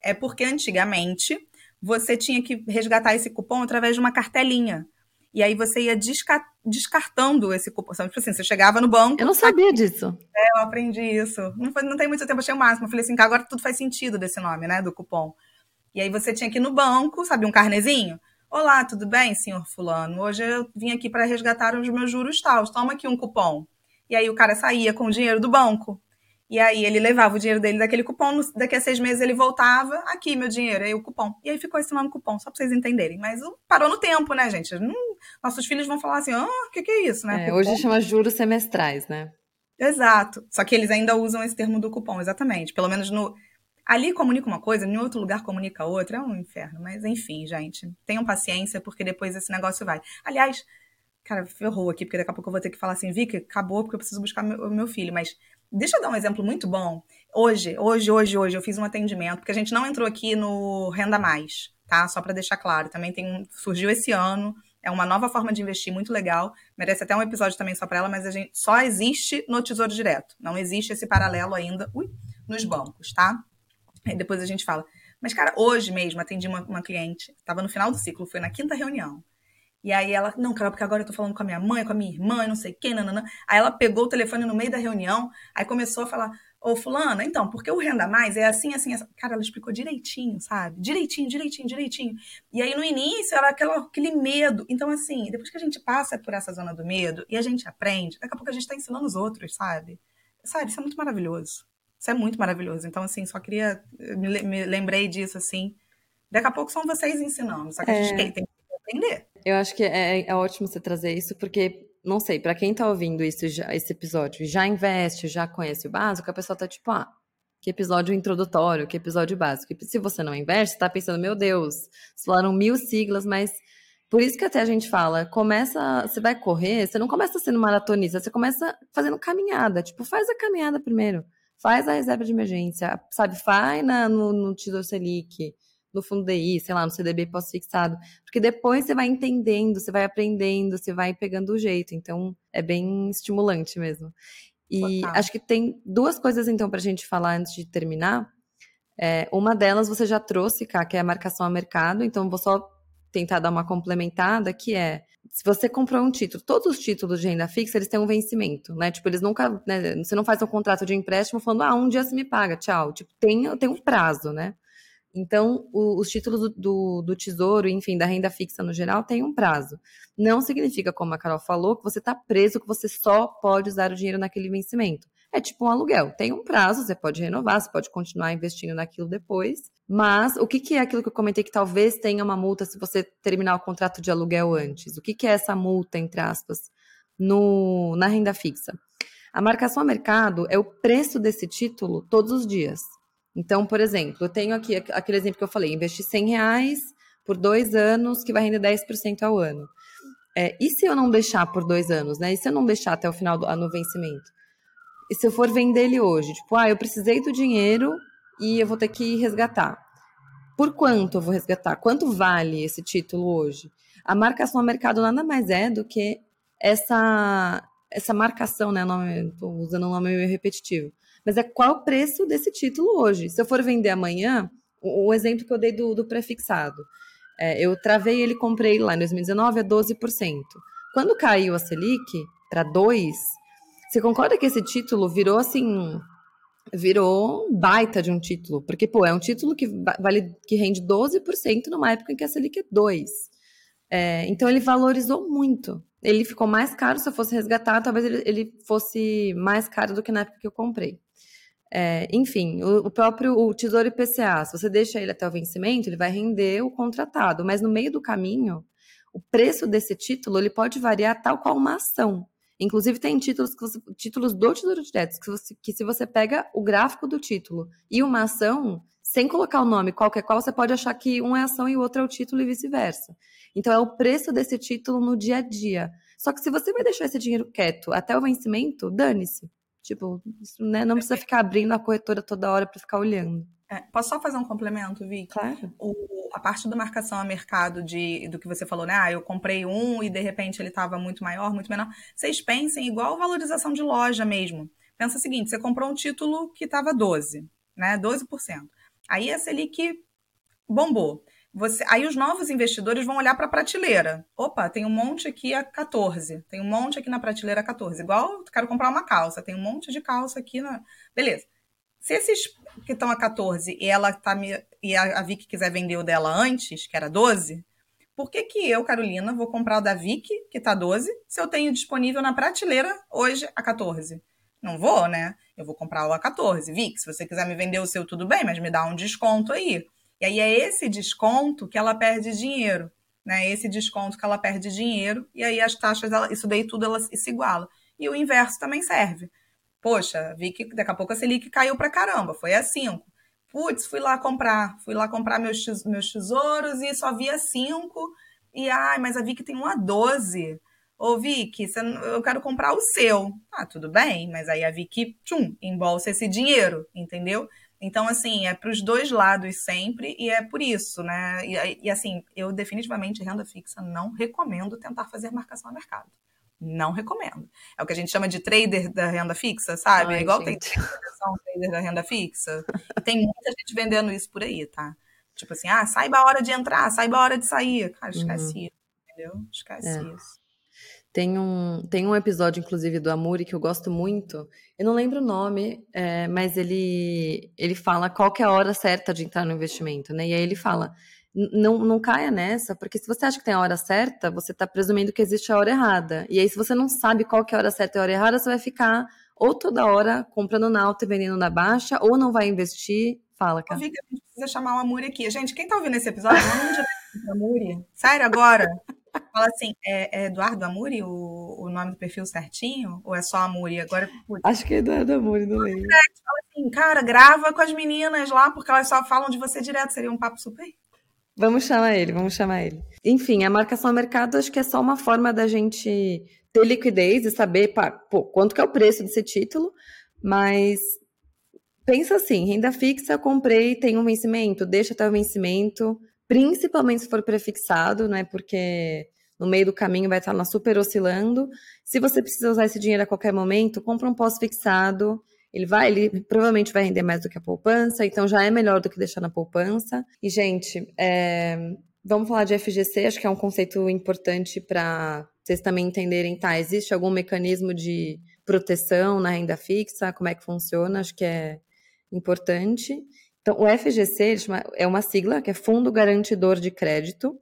É porque antigamente você tinha que resgatar esse cupom através de uma cartelinha. E aí você ia desca descartando esse cupom. Tipo assim, você chegava no banco. Eu não sabia aqui. disso. É, eu aprendi isso. Não, foi, não tem muito tempo, achei o máximo. Eu falei assim, agora tudo faz sentido desse nome, né? Do cupom. E aí você tinha que ir no banco, sabe, um carnezinho. Olá, tudo bem, senhor Fulano? Hoje eu vim aqui para resgatar os meus juros tal. Toma aqui um cupom. E aí o cara saía com o dinheiro do banco. E aí ele levava o dinheiro dele daquele cupom, daqui a seis meses ele voltava, aqui meu dinheiro, aí o cupom. E aí ficou esse nome cupom, só para vocês entenderem. Mas parou no tempo, né, gente? nossos filhos vão falar assim, ah, o que, que é isso, né? É, hoje chama juros semestrais, né? Exato. Só que eles ainda usam esse termo do cupom, exatamente. Pelo menos no, Ali comunica uma coisa, em outro lugar comunica outra, é um inferno. Mas enfim, gente, tenham paciência, porque depois esse negócio vai. Aliás, cara, ferrou aqui, porque daqui a pouco eu vou ter que falar assim, Vicky, acabou porque eu preciso buscar meu, meu filho. Mas deixa eu dar um exemplo muito bom. Hoje, hoje, hoje, hoje, eu fiz um atendimento, porque a gente não entrou aqui no Renda Mais, tá? Só para deixar claro. Também tem surgiu esse ano. É uma nova forma de investir muito legal. Merece até um episódio também só para ela, mas a gente só existe no Tesouro Direto. Não existe esse paralelo ainda ui, nos bancos, tá? Aí depois a gente fala. Mas, cara, hoje mesmo atendi uma, uma cliente, estava no final do ciclo, foi na quinta reunião. E aí ela, não, cara, porque agora eu tô falando com a minha mãe, com a minha irmã, não sei quem, nananã. Aí ela pegou o telefone no meio da reunião, aí começou a falar, ô fulana, então, porque o Renda Mais é assim, assim, assim. Cara, ela explicou direitinho, sabe? Direitinho, direitinho, direitinho. E aí no início era aquela, aquele medo. Então, assim, depois que a gente passa por essa zona do medo e a gente aprende, daqui a pouco a gente tá ensinando os outros, sabe? Sabe, isso é muito maravilhoso. Isso é muito maravilhoso. Então, assim, só queria. Me, me lembrei disso, assim. Daqui a pouco são vocês ensinando, só que a gente é. tem, tem que aprender. Eu acho que é, é ótimo você trazer isso, porque, não sei, para quem tá ouvindo isso, já, esse episódio, já investe, já conhece o básico, a pessoa tá tipo, ah, que episódio introdutório, que episódio básico. E se você não investe, tá pensando, meu Deus, falaram mil siglas, mas por isso que até a gente fala, começa, você vai correr, você não começa sendo maratonista, você começa fazendo caminhada, tipo, faz a caminhada primeiro faz a reserva de emergência, sabe? Faz na, no, no Tesouro Selic, no Fundo DI, sei lá, no CDB pós-fixado. Porque depois você vai entendendo, você vai aprendendo, você vai pegando o jeito. Então, é bem estimulante mesmo. E Total. acho que tem duas coisas, então, para a gente falar antes de terminar. É, uma delas você já trouxe, Cá, que é a marcação a mercado. Então, vou só tentar dar uma complementada, que é se você comprou um título, todos os títulos de renda fixa, eles têm um vencimento, né? Tipo, eles nunca, né, você não faz um contrato de empréstimo falando, ah, um dia você me paga, tchau. Tipo, tem, tem um prazo, né? Então, o, os títulos do, do, do, tesouro, enfim, da renda fixa no geral, tem um prazo. Não significa, como a Carol falou, que você está preso, que você só pode usar o dinheiro naquele vencimento. É tipo um aluguel. Tem um prazo, você pode renovar, você pode continuar investindo naquilo depois. Mas o que, que é aquilo que eu comentei que talvez tenha uma multa se você terminar o contrato de aluguel antes? O que, que é essa multa, entre aspas, no, na renda fixa? A marcação a mercado é o preço desse título todos os dias. Então, por exemplo, eu tenho aqui aquele exemplo que eu falei: investir 100 reais por dois anos, que vai render 10% ao ano. É, e se eu não deixar por dois anos, né? E se eu não deixar até o final do no vencimento? E se eu for vender ele hoje? Tipo, ah, eu precisei do dinheiro e eu vou ter que resgatar. Por quanto eu vou resgatar? Quanto vale esse título hoje? A marcação a mercado nada mais é do que essa, essa marcação, né? Estou usando um nome meio repetitivo. Mas é qual o preço desse título hoje? Se eu for vender amanhã, o, o exemplo que eu dei do, do prefixado. É, eu travei ele, comprei lá em 2019 a 12%. Quando caiu a Selic para 2%, você concorda que esse título virou assim virou baita de um título, porque, pô, é um título que vale, que rende 12% numa época em que a Selic é 2%. É, então ele valorizou muito. Ele ficou mais caro, se eu fosse resgatar, talvez ele, ele fosse mais caro do que na época que eu comprei. É, enfim, o, o, próprio o Tesouro IPCA, se você deixa ele até o vencimento, ele vai render o contratado, mas no meio do caminho, o preço desse título ele pode variar tal qual uma ação. Inclusive, tem títulos, você, títulos do Tesouro Direto, que, você, que se você pega o gráfico do título e uma ação, sem colocar o nome qualquer qual, você pode achar que um é ação e o outro é o título e vice-versa. Então, é o preço desse título no dia a dia. Só que se você vai deixar esse dinheiro quieto até o vencimento, dane-se. Tipo, isso, né, não precisa ficar abrindo a corretora toda hora para ficar olhando. É, posso só fazer um complemento, Vi? Claro. O, a parte do marcação a mercado de, do que você falou, né? Ah, eu comprei um e de repente ele estava muito maior, muito menor. Vocês pensem igual valorização de loja mesmo. Pensa o seguinte: você comprou um título que estava 12, né? 12%. Aí a Selic bombou. Você, aí os novos investidores vão olhar para a prateleira. Opa, tem um monte aqui a 14. Tem um monte aqui na prateleira a 14. Igual quero comprar uma calça, tem um monte de calça aqui na. Beleza. Se esses que estão a 14 e ela tá me, e a, a Vicky quiser vender o dela antes, que era 12, por que, que eu, Carolina, vou comprar o da Vicky, que tá 12, se eu tenho disponível na prateleira hoje a 14? Não vou, né? Eu vou comprar o a 14. Vicky, se você quiser me vender o seu, tudo bem, mas me dá um desconto aí. E aí é esse desconto que ela perde dinheiro, né? Esse desconto que ela perde dinheiro, e aí as taxas, ela, isso daí tudo ela se iguala. E o inverso também serve. Poxa, vi que daqui a pouco a Selic caiu pra caramba, foi a 5. Putz, fui lá comprar, fui lá comprar meus, meus tesouros e só via 5. E, ai, mas a Vic tem um a 12. Ô, Vicky, eu quero comprar o seu. Ah, tudo bem, mas aí a Vicky, tchum, embolsa esse dinheiro, entendeu? Então, assim, é para os dois lados sempre, e é por isso, né? E, e, assim, eu definitivamente, renda fixa, não recomendo tentar fazer marcação a mercado. Não recomendo. É o que a gente chama de trader da renda fixa, sabe? Ai, Igual gente. tem trader da renda fixa. E tem muita gente vendendo isso por aí, tá? Tipo assim, ah, saiba a hora de entrar, saiba a hora de sair. Cara, esquece uhum. isso, entendeu? Esquece é. isso. Tem um, tem um episódio, inclusive, do Amuri que eu gosto muito. Eu não lembro o nome, é, mas ele, ele fala qual que é a hora certa de entrar no investimento, né? E aí ele fala, não, não caia nessa, porque se você acha que tem a hora certa, você está presumindo que existe a hora errada. E aí, se você não sabe qual que é a hora certa e a hora errada, você vai ficar ou toda hora comprando na alta e vendendo na baixa, ou não vai investir. Fala, cara. Eu vi que a gente precisa chamar o Amuri aqui. Gente, quem tá ouvindo esse episódio, manda um direct pro Amuri. Sério, agora. Fala assim, é, é Eduardo Amuri o, o nome do perfil certinho? Ou é só Amuri? Agora, putz. Acho que é Eduardo Amuri, não lembro. Fala assim, cara, grava com as meninas lá, porque elas só falam de você direto. Seria um papo super Vamos chamar ele, vamos chamar ele. Enfim, a marcação ao mercado acho que é só uma forma da gente ter liquidez e saber pá, pô, quanto que é o preço desse título, mas pensa assim, renda fixa, comprei, tem um vencimento, deixa até o vencimento, principalmente se for prefixado, né, porque no meio do caminho vai estar lá super oscilando. Se você precisa usar esse dinheiro a qualquer momento, compra um pós-fixado, ele vai, ele provavelmente vai render mais do que a poupança, então já é melhor do que deixar na poupança. E, gente, é, vamos falar de FGC, acho que é um conceito importante para vocês também entenderem, tá? Existe algum mecanismo de proteção na renda fixa? Como é que funciona? Acho que é importante. Então, o FGC é uma sigla que é Fundo Garantidor de Crédito.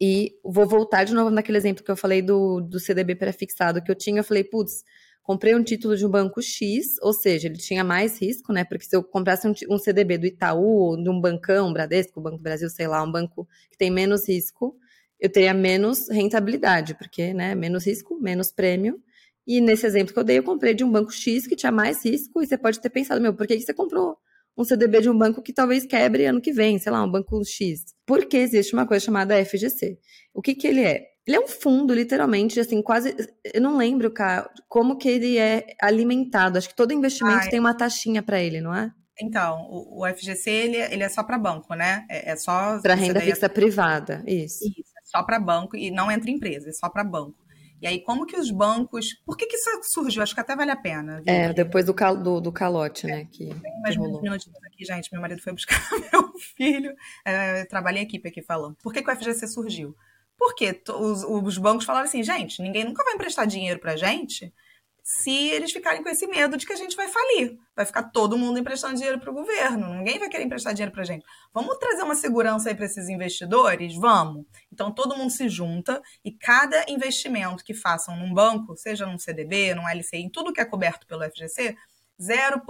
E vou voltar de novo naquele exemplo que eu falei do, do CDB pré-fixado que eu tinha. Eu falei, putz, comprei um título de um banco X, ou seja, ele tinha mais risco, né? Porque se eu comprasse um, um CDB do Itaú, de um bancão, Bradesco, Banco do Brasil, sei lá, um banco que tem menos risco, eu teria menos rentabilidade, porque, né, menos risco, menos prêmio. E nesse exemplo que eu dei, eu comprei de um banco X que tinha mais risco, e você pode ter pensado, meu, por que você comprou um CDB de um banco que talvez quebre ano que vem, sei lá, um banco X? Porque existe uma coisa chamada FGC. O que, que ele é? Ele é um fundo, literalmente, assim, quase. Eu não lembro, cara, como que ele é alimentado. Acho que todo investimento Ai. tem uma taxinha para ele, não é? Então, o, FGC ele, ele é só para banco, né? É, é só. Para renda fixa é... privada, isso. Isso, é só para banco e não entre empresas, é só para banco. E aí, como que os bancos. Por que, que isso surgiu? Acho que até vale a pena. Viu? É, depois do, cal, do, do calote, né? Que, Tem mais uns minutinhos aqui, gente. Meu marido foi buscar meu filho. É, eu trabalhei em equipe aqui falando. Por que, que o FGC surgiu? Porque os, os bancos falaram assim, gente, ninguém nunca vai emprestar dinheiro pra gente se eles ficarem com esse medo de que a gente vai falir. Vai ficar todo mundo emprestando dinheiro para o governo. Ninguém vai querer emprestar dinheiro para a gente. Vamos trazer uma segurança aí para esses investidores? Vamos. Então todo mundo se junta e cada investimento que façam num banco, seja num CDB, num LCI, em tudo que é coberto pelo FGC, 0.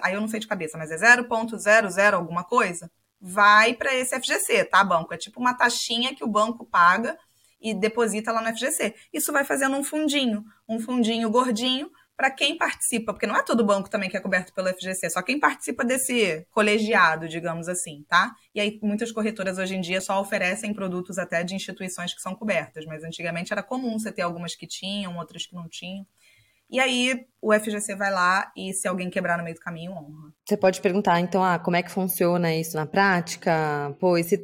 aí eu não sei de cabeça, mas é 0.00 alguma coisa, vai para esse FGC, tá, banco? É tipo uma taxinha que o banco paga e deposita lá no FGC. Isso vai fazendo um fundinho, um fundinho gordinho para quem participa, porque não é todo banco também que é coberto pelo FGC, só quem participa desse colegiado, digamos assim, tá? E aí muitas corretoras hoje em dia só oferecem produtos até de instituições que são cobertas, mas antigamente era comum você ter algumas que tinham, outras que não tinham. E aí o FGC vai lá e se alguém quebrar no meio do caminho, honra. Você pode perguntar, então, ah, como é que funciona isso na prática? Pô, esse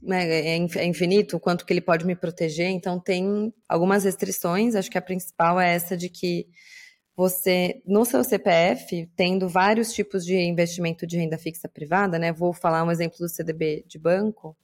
né, é, é infinito, quanto que ele pode me proteger? Então tem algumas restrições, acho que a principal é essa de que você, no seu CPF, tendo vários tipos de investimento de renda fixa privada, né? Vou falar um exemplo do CDB de banco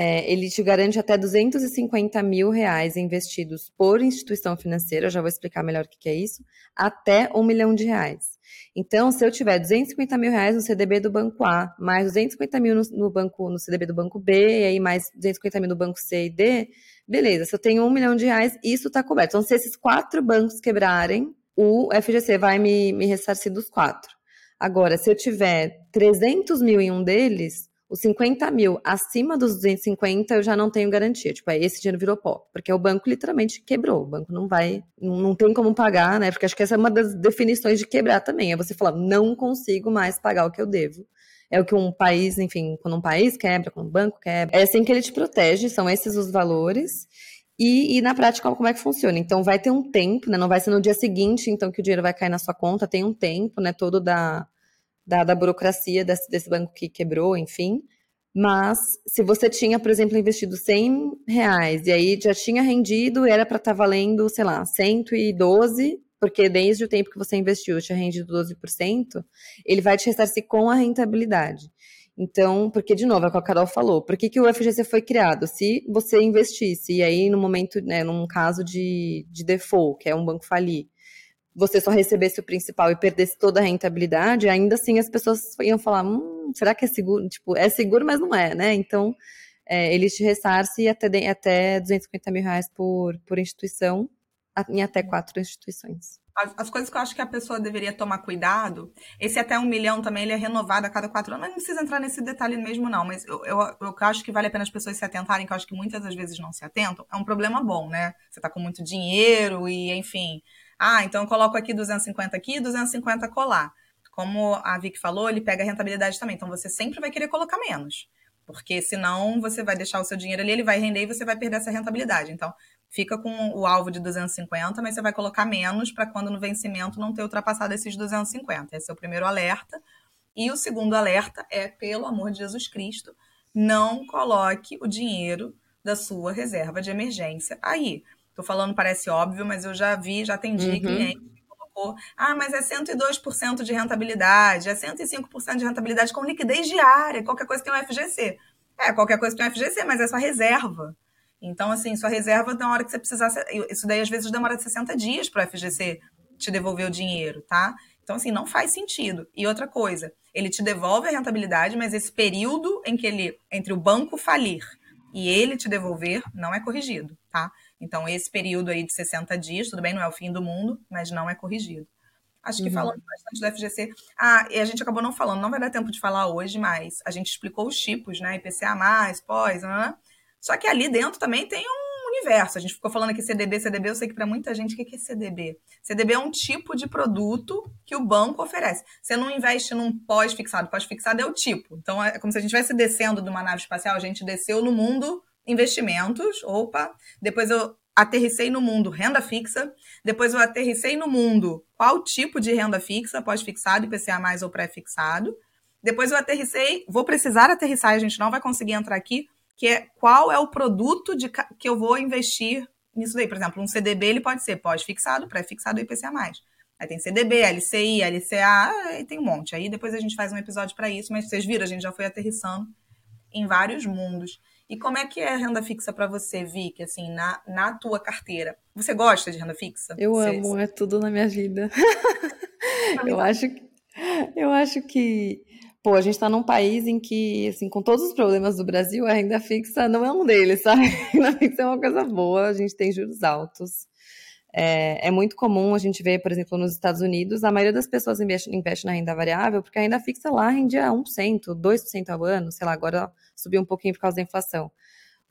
é, ele te garante até 250 mil reais investidos por instituição financeira, já vou explicar melhor o que é isso, até um milhão de reais. Então, se eu tiver 250 mil reais no CDB do banco A, mais 250 mil no, no, banco, no CDB do banco B, e aí mais 250 mil no banco C e D, beleza, se eu tenho um milhão de reais, isso está coberto. Então, se esses quatro bancos quebrarem, o FGC vai me, me ressarcir dos quatro. Agora, se eu tiver 300 mil em um deles, os 50 mil acima dos 250 eu já não tenho garantia. Tipo, esse dinheiro virou pó. Porque o banco literalmente quebrou. O banco não vai, não, não tem como pagar, né? Porque acho que essa é uma das definições de quebrar também. É você falar, não consigo mais pagar o que eu devo. É o que um país, enfim, quando um país quebra, quando um banco quebra. É assim que ele te protege, são esses os valores. E, e, na prática, como é que funciona? Então, vai ter um tempo, né? Não vai ser no dia seguinte, então, que o dinheiro vai cair na sua conta, tem um tempo, né? Todo da, da, da burocracia desse, desse banco que quebrou, enfim. Mas se você tinha, por exemplo, investido 100 reais e aí já tinha rendido, era para estar tá valendo, sei lá, 112, porque desde o tempo que você investiu tinha rendido 12%, ele vai te ressarcir com a rentabilidade. Então, porque, de novo, é o que a Carol falou, por que, que o FGC foi criado? Se você investisse, e aí no momento, né, num caso de, de default, que é um banco falir, você só recebesse o principal e perdesse toda a rentabilidade, ainda assim as pessoas iam falar, hum, será que é seguro? Tipo, é seguro, mas não é, né? Então, é, eles te ressarcem até, até 250 mil reais por, por instituição, em até quatro instituições. As, as, coisas que eu acho que a pessoa deveria tomar cuidado, esse até um milhão também, ele é renovado a cada quatro anos, mas não precisa entrar nesse detalhe mesmo, não. Mas eu, eu, eu acho que vale a pena as pessoas se atentarem, que eu acho que muitas das vezes não se atentam. É um problema bom, né? Você tá com muito dinheiro e, enfim, ah, então eu coloco aqui 250 aqui e 250 colar. Como a Vic falou, ele pega a rentabilidade também. Então você sempre vai querer colocar menos. Porque senão você vai deixar o seu dinheiro ali, ele vai render e você vai perder essa rentabilidade. Então, fica com o alvo de 250, mas você vai colocar menos para quando no vencimento não ter ultrapassado esses 250. Esse é o primeiro alerta. E o segundo alerta é, pelo amor de Jesus Cristo, não coloque o dinheiro da sua reserva de emergência aí. Tô falando, parece óbvio, mas eu já vi, já atendi uhum. cliente que colocou, ah, mas é 102% de rentabilidade, é 105% de rentabilidade com liquidez diária, qualquer coisa tem um FGC. É, qualquer coisa tem um FGC, mas é sua reserva. Então, assim, sua reserva, na hora que você precisar, isso daí às vezes demora 60 dias para o FGC te devolver o dinheiro, tá? Então, assim, não faz sentido. E outra coisa, ele te devolve a rentabilidade, mas esse período em que ele, entre o banco falir e ele te devolver, não é corrigido, tá? Então, esse período aí de 60 dias, tudo bem, não é o fim do mundo, mas não é corrigido. Acho que uhum. falando bastante do FGC. Ah, e a gente acabou não falando, não vai dar tempo de falar hoje, mas a gente explicou os tipos, né? IPCA, pós, né? Só que ali dentro também tem um universo. A gente ficou falando aqui CDB, CDB, eu sei que para muita gente, o que é CDB? CDB é um tipo de produto que o banco oferece. Você não investe num pós-fixado. Pós-fixado é o tipo. Então, é como se a gente estivesse descendo de uma nave espacial, a gente desceu no mundo investimentos, opa, depois eu aterricei no mundo renda fixa, depois eu aterricei no mundo qual tipo de renda fixa, pós-fixado, IPCA mais ou pré-fixado, depois eu aterricei, vou precisar aterrissar, a gente não vai conseguir entrar aqui, que é qual é o produto de, que eu vou investir nisso daí. Por exemplo, um CDB ele pode ser pós-fixado, pré-fixado e IPCA+. Aí tem CDB, LCI, LCA, aí tem um monte. Aí depois a gente faz um episódio para isso, mas vocês viram, a gente já foi aterrissando em vários mundos. E como é que é renda fixa para você, Vicky, assim, na, na tua carteira? Você gosta de renda fixa? Eu você, amo, é tudo na minha vida. eu acho eu acho que pô, a gente está num país em que, assim, com todos os problemas do Brasil, a renda fixa não é um deles, sabe? A renda fixa é uma coisa boa, a gente tem juros altos. É, é, muito comum a gente ver, por exemplo, nos Estados Unidos, a maioria das pessoas investe, investe na renda variável, porque a renda fixa lá rendia 1%, 2% ao ano, sei lá, agora subiu um pouquinho por causa da inflação.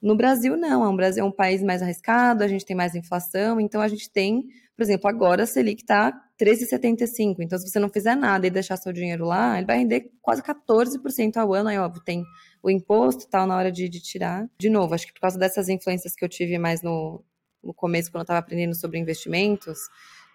No Brasil, não. O é Brasil é um país mais arriscado, a gente tem mais inflação, então a gente tem, por exemplo, agora a Selic está 13,75. Então, se você não fizer nada e deixar seu dinheiro lá, ele vai render quase 14% ao ano. Aí, óbvio, tem o imposto e tal na hora de, de tirar. De novo, acho que por causa dessas influências que eu tive mais no, no começo, quando eu estava aprendendo sobre investimentos,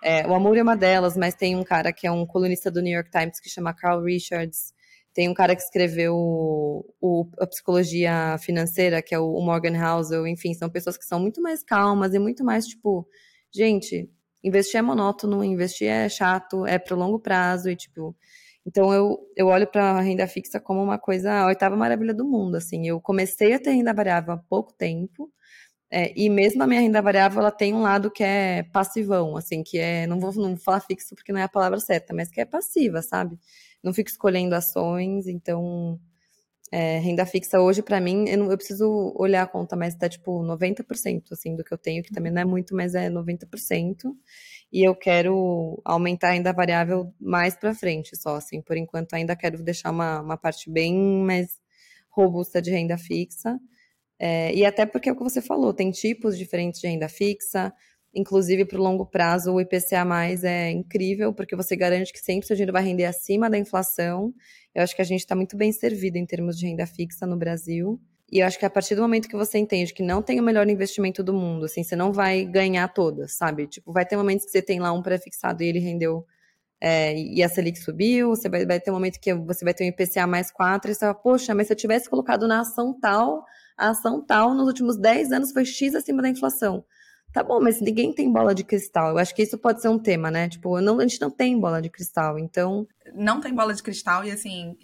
é, o Amor é uma delas, mas tem um cara que é um colunista do New York Times que chama Carl Richards. Tem um cara que escreveu o, a psicologia financeira, que é o Morgan Housel. Enfim, são pessoas que são muito mais calmas e muito mais tipo, gente, investir é monótono, investir é chato, é pro longo prazo e tipo. Então eu, eu olho para a renda fixa como uma coisa, a oitava maravilha do mundo. Assim, eu comecei a ter renda variável há pouco tempo. É, e mesmo a minha renda variável, ela tem um lado que é passivão, assim, que é, não vou, não vou falar fixo porque não é a palavra certa, mas que é passiva, sabe? Não fico escolhendo ações, então é, renda fixa hoje, para mim, eu, não, eu, preciso olhar a conta, mas tá tipo 90% assim, do que eu tenho, que também não é muito, mas é 90%. E eu quero aumentar a renda variável mais para frente, só assim. Por enquanto, ainda quero deixar uma, uma parte bem mais robusta de renda fixa. É, e até porque é o que você falou, tem tipos diferentes de renda fixa, inclusive para o longo prazo, o IPCA é incrível, porque você garante que sempre seu dinheiro vai render acima da inflação. Eu acho que a gente está muito bem servido em termos de renda fixa no Brasil. E eu acho que a partir do momento que você entende que não tem o melhor investimento do mundo, assim, você não vai ganhar todas, sabe? Tipo, vai ter momentos que você tem lá um pré-fixado e ele rendeu é, e a Selic subiu, você vai, vai ter um momento que você vai ter um IPCA mais 4, e você fala, poxa, mas se eu tivesse colocado na ação tal, a ação tal nos últimos 10 anos foi X acima da inflação. Tá bom, mas ninguém tem bola de cristal. Eu acho que isso pode ser um tema, né? Tipo, não, a gente não tem bola de cristal, então. Não tem bola de cristal, e assim,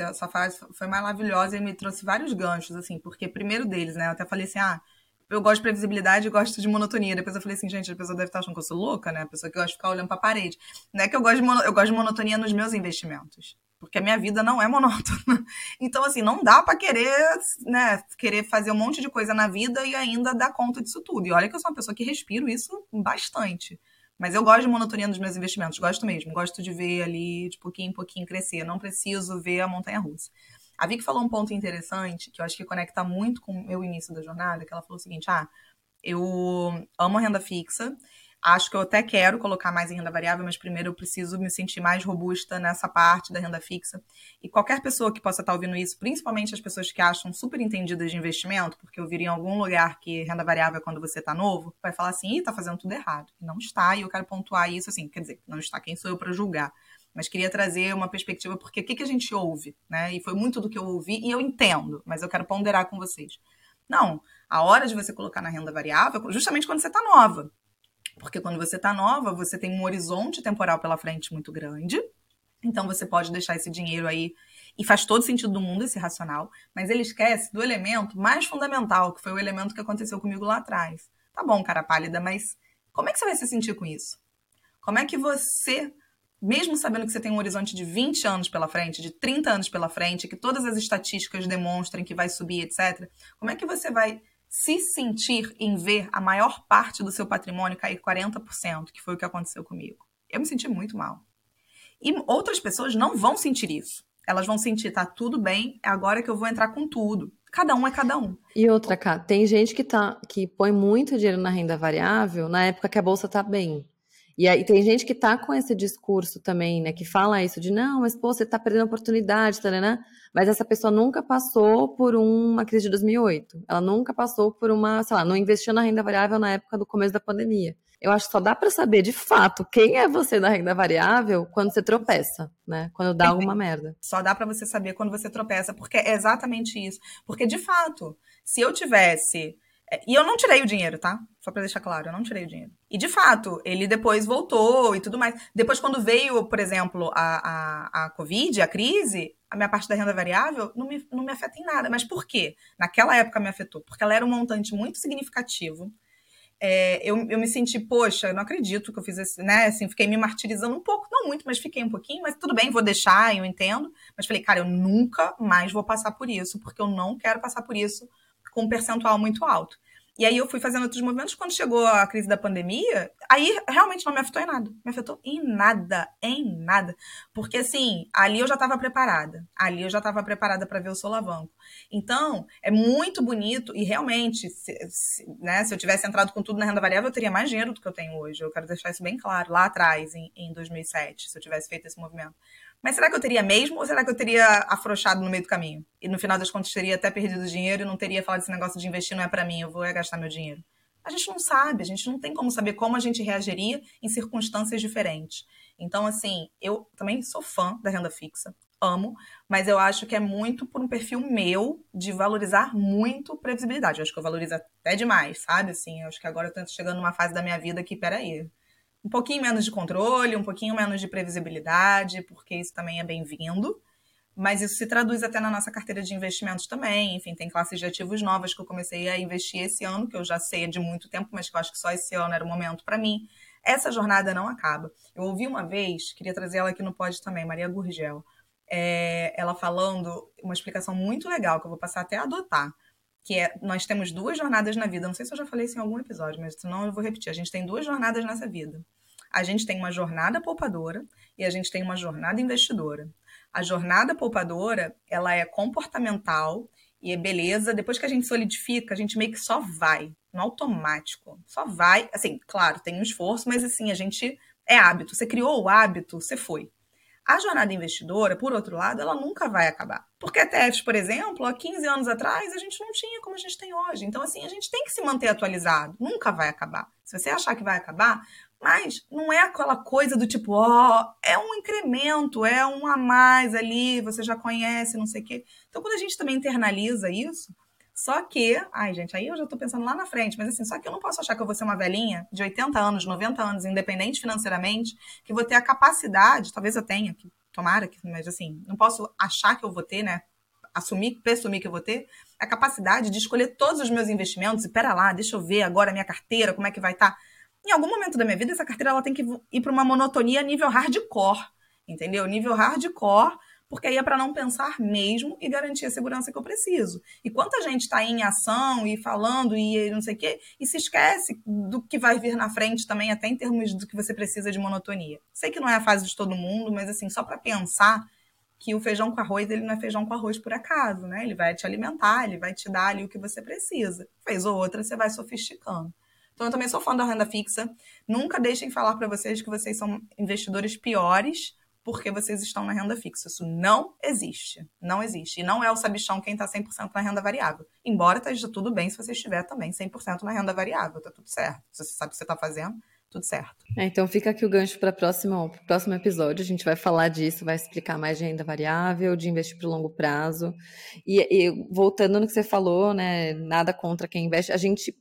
essa frase foi maravilhosa e me trouxe vários ganchos, assim, porque primeiro deles, né? Eu até falei assim, ah, eu gosto de previsibilidade e gosto de monotonia. Depois eu falei assim, gente, a pessoa deve estar achando que eu sou louca, né? A pessoa que gosta de ficar olhando pra parede. Não é que eu gosto de, mono... eu gosto de monotonia nos meus investimentos porque a minha vida não é monótona. Então, assim, não dá para querer, né, querer fazer um monte de coisa na vida e ainda dar conta disso tudo. E olha que eu sou uma pessoa que respiro isso bastante. Mas eu gosto de monotonia nos meus investimentos, gosto mesmo. Gosto de ver ali, de pouquinho em pouquinho, crescer. Não preciso ver a montanha russa. A Vicky falou um ponto interessante, que eu acho que conecta muito com o meu início da jornada, que ela falou o seguinte, ah, eu amo renda fixa, Acho que eu até quero colocar mais em renda variável, mas primeiro eu preciso me sentir mais robusta nessa parte da renda fixa. E qualquer pessoa que possa estar ouvindo isso, principalmente as pessoas que acham super entendidas de investimento, porque eu viria em algum lugar que renda variável é quando você está novo, vai falar assim, ih, tá fazendo tudo errado. Não está, e eu quero pontuar isso assim, quer dizer, não está, quem sou eu para julgar? Mas queria trazer uma perspectiva, porque o que, que a gente ouve, né? E foi muito do que eu ouvi, e eu entendo, mas eu quero ponderar com vocês. Não, a hora de você colocar na renda variável, justamente quando você está nova. Porque quando você está nova, você tem um horizonte temporal pela frente muito grande. Então você pode deixar esse dinheiro aí e faz todo sentido do mundo esse racional, mas ele esquece do elemento mais fundamental, que foi o elemento que aconteceu comigo lá atrás. Tá bom, cara pálida, mas como é que você vai se sentir com isso? Como é que você, mesmo sabendo que você tem um horizonte de 20 anos pela frente, de 30 anos pela frente, que todas as estatísticas demonstram que vai subir, etc., como é que você vai se sentir em ver a maior parte do seu patrimônio cair 40%, que foi o que aconteceu comigo. Eu me senti muito mal. E outras pessoas não vão sentir isso. Elas vão sentir, tá tudo bem, é agora que eu vou entrar com tudo. Cada um é cada um. E outra, cá, tem gente que, tá, que põe muito dinheiro na renda variável na época que a bolsa tá bem. E aí tem gente que tá com esse discurso também, né? Que fala isso de não, mas pô, você tá perdendo a oportunidade, tá, né? Mas essa pessoa nunca passou por uma crise de 2008. Ela nunca passou por uma, sei lá, não investiu na renda variável na época do começo da pandemia. Eu acho que só dá para saber de fato quem é você na renda variável quando você tropeça, né? Quando dá alguma merda. Só dá para você saber quando você tropeça, porque é exatamente isso. Porque de fato, se eu tivesse e eu não tirei o dinheiro, tá? Só para deixar claro, eu não tirei o dinheiro. E de fato, ele depois voltou e tudo mais. Depois, quando veio, por exemplo, a, a, a Covid, a crise, a minha parte da renda variável não me, não me afeta em nada. Mas por quê? Naquela época me afetou. Porque ela era um montante muito significativo. É, eu, eu me senti, poxa, eu não acredito que eu fiz esse, né? Assim, fiquei me martirizando um pouco, não muito, mas fiquei um pouquinho, mas tudo bem, vou deixar, eu entendo. Mas falei, cara, eu nunca mais vou passar por isso, porque eu não quero passar por isso com um percentual muito alto. E aí eu fui fazendo outros movimentos. Quando chegou a crise da pandemia, aí realmente não me afetou em nada. Me afetou em nada, em nada. Porque assim, ali eu já estava preparada. Ali eu já estava preparada para ver o solavanco. Então, é muito bonito e realmente, se, se, né, se eu tivesse entrado com tudo na renda variável, eu teria mais dinheiro do que eu tenho hoje. Eu quero deixar isso bem claro, lá atrás, em, em 2007, se eu tivesse feito esse movimento. Mas será que eu teria mesmo ou será que eu teria afrouxado no meio do caminho? E no final das contas teria até perdido dinheiro e não teria falado esse negócio de investir não é para mim, eu vou gastar meu dinheiro. A gente não sabe, a gente não tem como saber como a gente reagiria em circunstâncias diferentes. Então, assim, eu também sou fã da renda fixa, amo, mas eu acho que é muito por um perfil meu de valorizar muito previsibilidade. Eu acho que eu valorizo até demais, sabe? Assim, eu acho que agora eu tô chegando numa fase da minha vida que, peraí, um pouquinho menos de controle, um pouquinho menos de previsibilidade, porque isso também é bem-vindo. Mas isso se traduz até na nossa carteira de investimentos também. Enfim, tem classes de ativos novas que eu comecei a investir esse ano, que eu já sei de muito tempo, mas que eu acho que só esse ano era o momento para mim. Essa jornada não acaba. Eu ouvi uma vez, queria trazer ela aqui no pod também, Maria Gurgel, é, ela falando uma explicação muito legal, que eu vou passar até a adotar que é nós temos duas jornadas na vida. Não sei se eu já falei isso em algum episódio, mas senão eu vou repetir. A gente tem duas jornadas nessa vida. A gente tem uma jornada poupadora e a gente tem uma jornada investidora. A jornada poupadora, ela é comportamental e é beleza. Depois que a gente solidifica, a gente meio que só vai, no automático. Só vai. Assim, claro, tem um esforço, mas assim, a gente é hábito. Você criou o hábito, você foi. A jornada investidora, por outro lado, ela nunca vai acabar. Porque ETFs, por exemplo, há 15 anos atrás, a gente não tinha como a gente tem hoje. Então, assim, a gente tem que se manter atualizado. Nunca vai acabar. Se você achar que vai acabar, mas não é aquela coisa do tipo, ó, oh, é um incremento, é um a mais ali, você já conhece, não sei o quê. Então, quando a gente também internaliza isso, só que, ai, gente, aí eu já tô pensando lá na frente, mas assim, só que eu não posso achar que eu vou ser uma velhinha de 80 anos, 90 anos, independente financeiramente, que vou ter a capacidade, talvez eu tenha, que tomara que, mas assim, não posso achar que eu vou ter, né? Assumir, presumir que eu vou ter a capacidade de escolher todos os meus investimentos e pera lá, deixa eu ver agora a minha carteira, como é que vai estar. Tá. Em algum momento da minha vida, essa carteira ela tem que ir para uma monotonia nível hardcore, entendeu? Nível hardcore porque aí é para não pensar mesmo e garantir a segurança que eu preciso. E quanta gente está em ação e falando e não sei o quê, e se esquece do que vai vir na frente também, até em termos do que você precisa de monotonia. Sei que não é a fase de todo mundo, mas assim, só para pensar que o feijão com arroz, ele não é feijão com arroz por acaso, né? Ele vai te alimentar, ele vai te dar ali o que você precisa. Fez ou outra, você vai sofisticando. Então, eu também sou fã da renda fixa. Nunca deixem falar para vocês que vocês são investidores piores porque vocês estão na renda fixa. Isso não existe. Não existe. E não é o sabichão quem está 100% na renda variável. Embora esteja tudo bem se você estiver também 100% na renda variável. Tá tudo certo. Se você sabe o que você está fazendo, tudo certo. É, então fica aqui o gancho para o próximo, episódio. A gente vai falar disso, vai explicar mais de renda variável, de investir para o longo prazo. E, e voltando no que você falou, né? Nada contra quem investe. A gente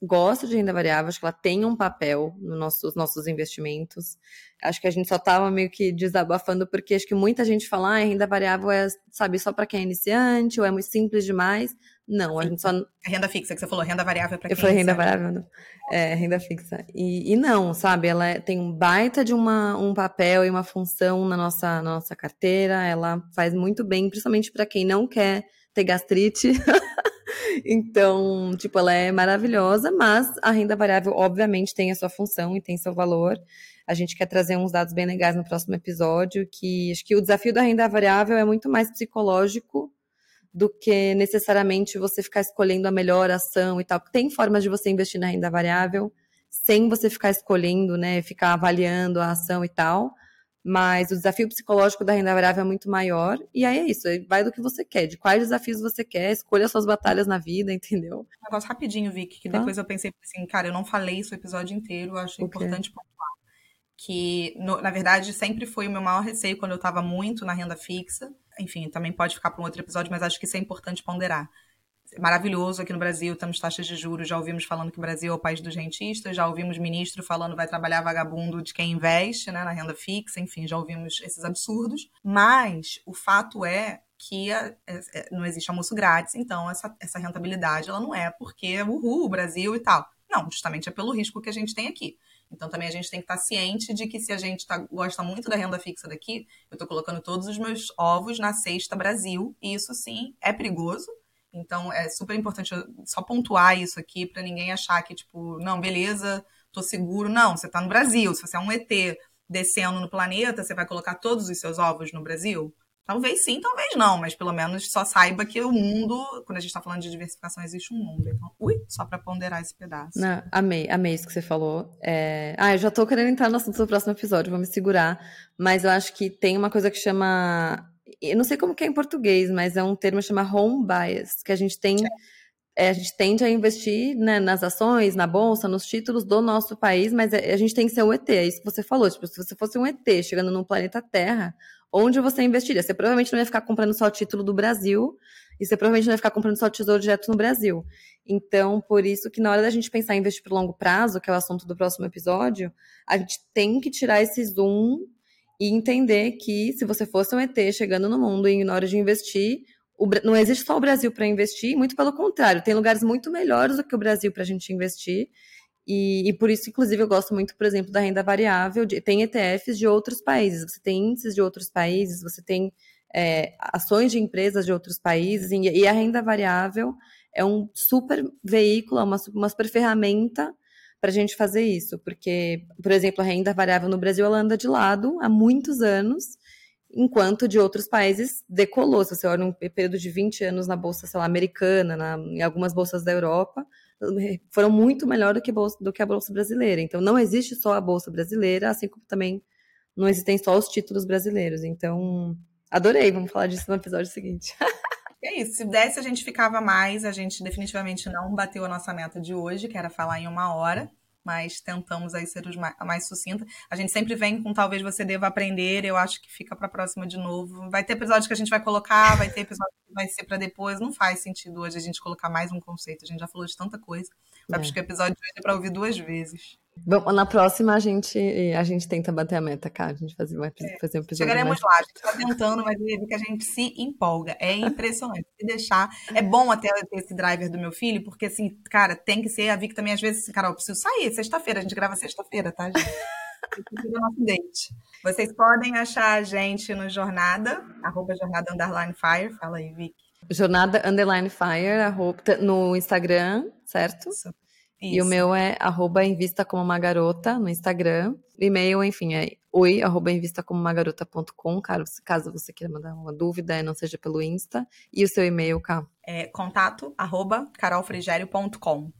gosto de renda variável, acho que ela tem um papel nos nossos, investimentos. Acho que a gente só estava meio que desabafando, porque acho que muita gente fala, ah, renda variável é, sabe, só para quem é iniciante, ou é muito simples demais. Não, a gente só. É renda fixa que você falou, renda variável para quem Eu falei renda variável, não. é, renda fixa. E, e não, sabe, ela é, tem um baita de uma, um papel e uma função na nossa, na nossa carteira, ela faz muito bem, principalmente para quem não quer ter gastrite. Então, tipo, ela é maravilhosa, mas a renda variável, obviamente, tem a sua função e tem seu valor. A gente quer trazer uns dados bem legais no próximo episódio, que acho que o desafio da renda variável é muito mais psicológico do que necessariamente você ficar escolhendo a melhor ação e tal. Tem formas de você investir na renda variável sem você ficar escolhendo, né, ficar avaliando a ação e tal mas o desafio psicológico da renda variável é muito maior. E aí é isso, vai do que você quer, de quais desafios você quer, escolha suas batalhas na vida, entendeu? Um negócio rapidinho, Vicky, que depois eu pensei assim, cara, eu não falei isso o episódio inteiro, eu acho importante pontuar. Que, no, na verdade, sempre foi o meu maior receio quando eu estava muito na renda fixa. Enfim, também pode ficar para um outro episódio, mas acho que isso é importante ponderar maravilhoso aqui no Brasil, temos taxas de juros, já ouvimos falando que o Brasil é o país dos rentistas, já ouvimos ministro falando vai trabalhar vagabundo de quem investe né, na renda fixa, enfim, já ouvimos esses absurdos. Mas o fato é que a, é, é, não existe almoço grátis, então essa, essa rentabilidade ela não é porque o Brasil e tal. Não, justamente é pelo risco que a gente tem aqui. Então também a gente tem que estar ciente de que se a gente tá, gosta muito da renda fixa daqui, eu estou colocando todos os meus ovos na cesta Brasil, e isso sim é perigoso. Então é super importante só pontuar isso aqui para ninguém achar que, tipo, não, beleza, tô seguro. Não, você está no Brasil. Se você é um ET descendo no planeta, você vai colocar todos os seus ovos no Brasil? Talvez sim, talvez não, mas pelo menos só saiba que o mundo, quando a gente está falando de diversificação, existe um mundo. Então, ui, só para ponderar esse pedaço. Não, amei, amei isso que você falou. É... Ah, eu já estou querendo entrar no assunto do próximo episódio, vou me segurar. Mas eu acho que tem uma coisa que chama. Eu não sei como que é em português, mas é um termo que chama home bias, que a gente tem. É, a gente tende a investir né, nas ações, na bolsa, nos títulos do nosso país, mas é, a gente tem que ser um ET, é isso que você falou. Tipo, se você fosse um ET chegando num planeta Terra, onde você investiria. Você provavelmente não ia ficar comprando só o título do Brasil, e você provavelmente não ia ficar comprando só o tesouro direto no Brasil. Então, por isso que na hora da gente pensar em investir por longo prazo, que é o assunto do próximo episódio, a gente tem que tirar esse zoom e entender que se você fosse um ET chegando no mundo e na hora de investir, não existe só o Brasil para investir, muito pelo contrário, tem lugares muito melhores do que o Brasil para a gente investir. E, e, por isso, inclusive, eu gosto muito, por exemplo, da renda variável. De, tem ETFs de outros países, você tem índices de outros países, você tem é, ações de empresas de outros países, e, e, a renda variável é um super veículo, é uma, uma super ferramenta para a gente fazer isso. Porque, por exemplo, a renda variável no Brasil ela anda de lado há muitos anos, enquanto de outros países decolou. Se você olha um período de 20 anos na bolsa, sei lá, americana, na, em algumas bolsas da Europa foram muito melhor do que, bolsa, do que a Bolsa Brasileira. Então, não existe só a Bolsa Brasileira, assim como também não existem só os títulos brasileiros. Então, adorei, vamos falar disso no episódio seguinte. É isso, se desse a gente ficava mais, a gente definitivamente não bateu a nossa meta de hoje, que era falar em uma hora mas tentamos aí ser os mais, mais sucinta. A gente sempre vem com talvez você deva aprender, eu acho que fica para a próxima de novo. Vai ter episódio que a gente vai colocar, vai ter episódio que vai ser para depois. Não faz sentido hoje a gente colocar mais um conceito, a gente já falou de tanta coisa. Vai é. que o episódio de hoje é para ouvir duas vezes. Bom, na próxima a gente, a gente tenta bater a meta, cara. A gente fazer, vai é. fazer um episódio. Chegaremos mais... lá, a gente está tentando, mas ver que a gente se empolga. É impressionante. Se deixar. É bom até ter esse driver do meu filho, porque assim, cara, tem que ser. A Vic também, às vezes, assim, cara, eu preciso sair sexta-feira. A gente grava sexta-feira, tá, gente? do nosso date. Vocês podem achar a gente no Jornada, arroba Jornada Underline Fire. Fala aí, Vic. Jornada Underline Fire, arroba, no Instagram, certo? Isso. Isso. E o meu é arroba invista como uma garota no Instagram. E-mail, enfim, é oi, arroba invista como uma garota.com, caso você queira mandar uma dúvida, não seja pelo Insta. E o seu e-mail, Cá? É contato, arroba carolfrigério.com.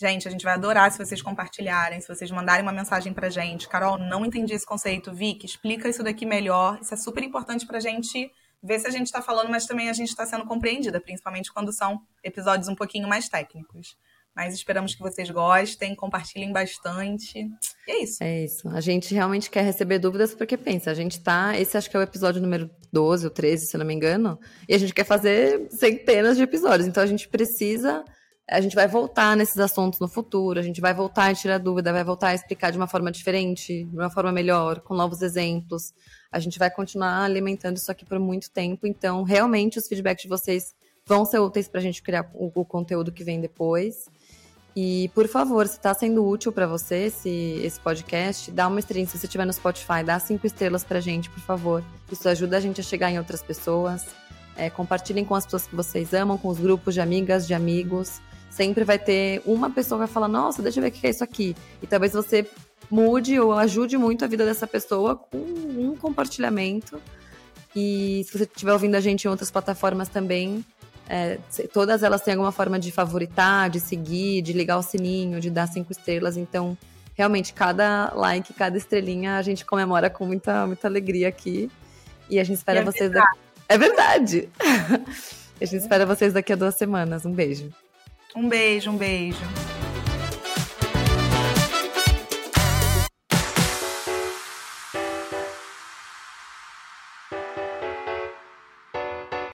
Gente, a gente vai adorar se vocês compartilharem, se vocês mandarem uma mensagem pra gente. Carol, não entendi esse conceito. Vicky, explica isso daqui melhor. Isso é super importante pra gente ver se a gente tá falando, mas também a gente está sendo compreendida, principalmente quando são episódios um pouquinho mais técnicos. Mas esperamos que vocês gostem, compartilhem bastante. E é isso. É isso. A gente realmente quer receber dúvidas, porque pensa, a gente tá. Esse acho que é o episódio número 12 ou 13, se não me engano. E a gente quer fazer centenas de episódios. Então a gente precisa. A gente vai voltar nesses assuntos no futuro, a gente vai voltar a tirar dúvida, vai voltar a explicar de uma forma diferente, de uma forma melhor, com novos exemplos. A gente vai continuar alimentando isso aqui por muito tempo. Então, realmente, os feedbacks de vocês vão ser úteis para a gente criar o, o conteúdo que vem depois. E, por favor, se está sendo útil para você esse, esse podcast, dá uma estrelinha. Se você estiver no Spotify, dá cinco estrelas para gente, por favor. Isso ajuda a gente a chegar em outras pessoas. É, compartilhem com as pessoas que vocês amam, com os grupos de amigas, de amigos. Sempre vai ter uma pessoa que vai falar, nossa, deixa eu ver o que é isso aqui. E talvez você mude ou ajude muito a vida dessa pessoa com um compartilhamento. E se você estiver ouvindo a gente em outras plataformas também, é, todas elas têm alguma forma de favoritar, de seguir, de ligar o sininho, de dar cinco estrelas. Então, realmente, cada like, cada estrelinha, a gente comemora com muita, muita alegria aqui. E a gente espera é vocês. Verdade. Da... É verdade! a gente espera vocês daqui a duas semanas. Um beijo. Um beijo, um beijo.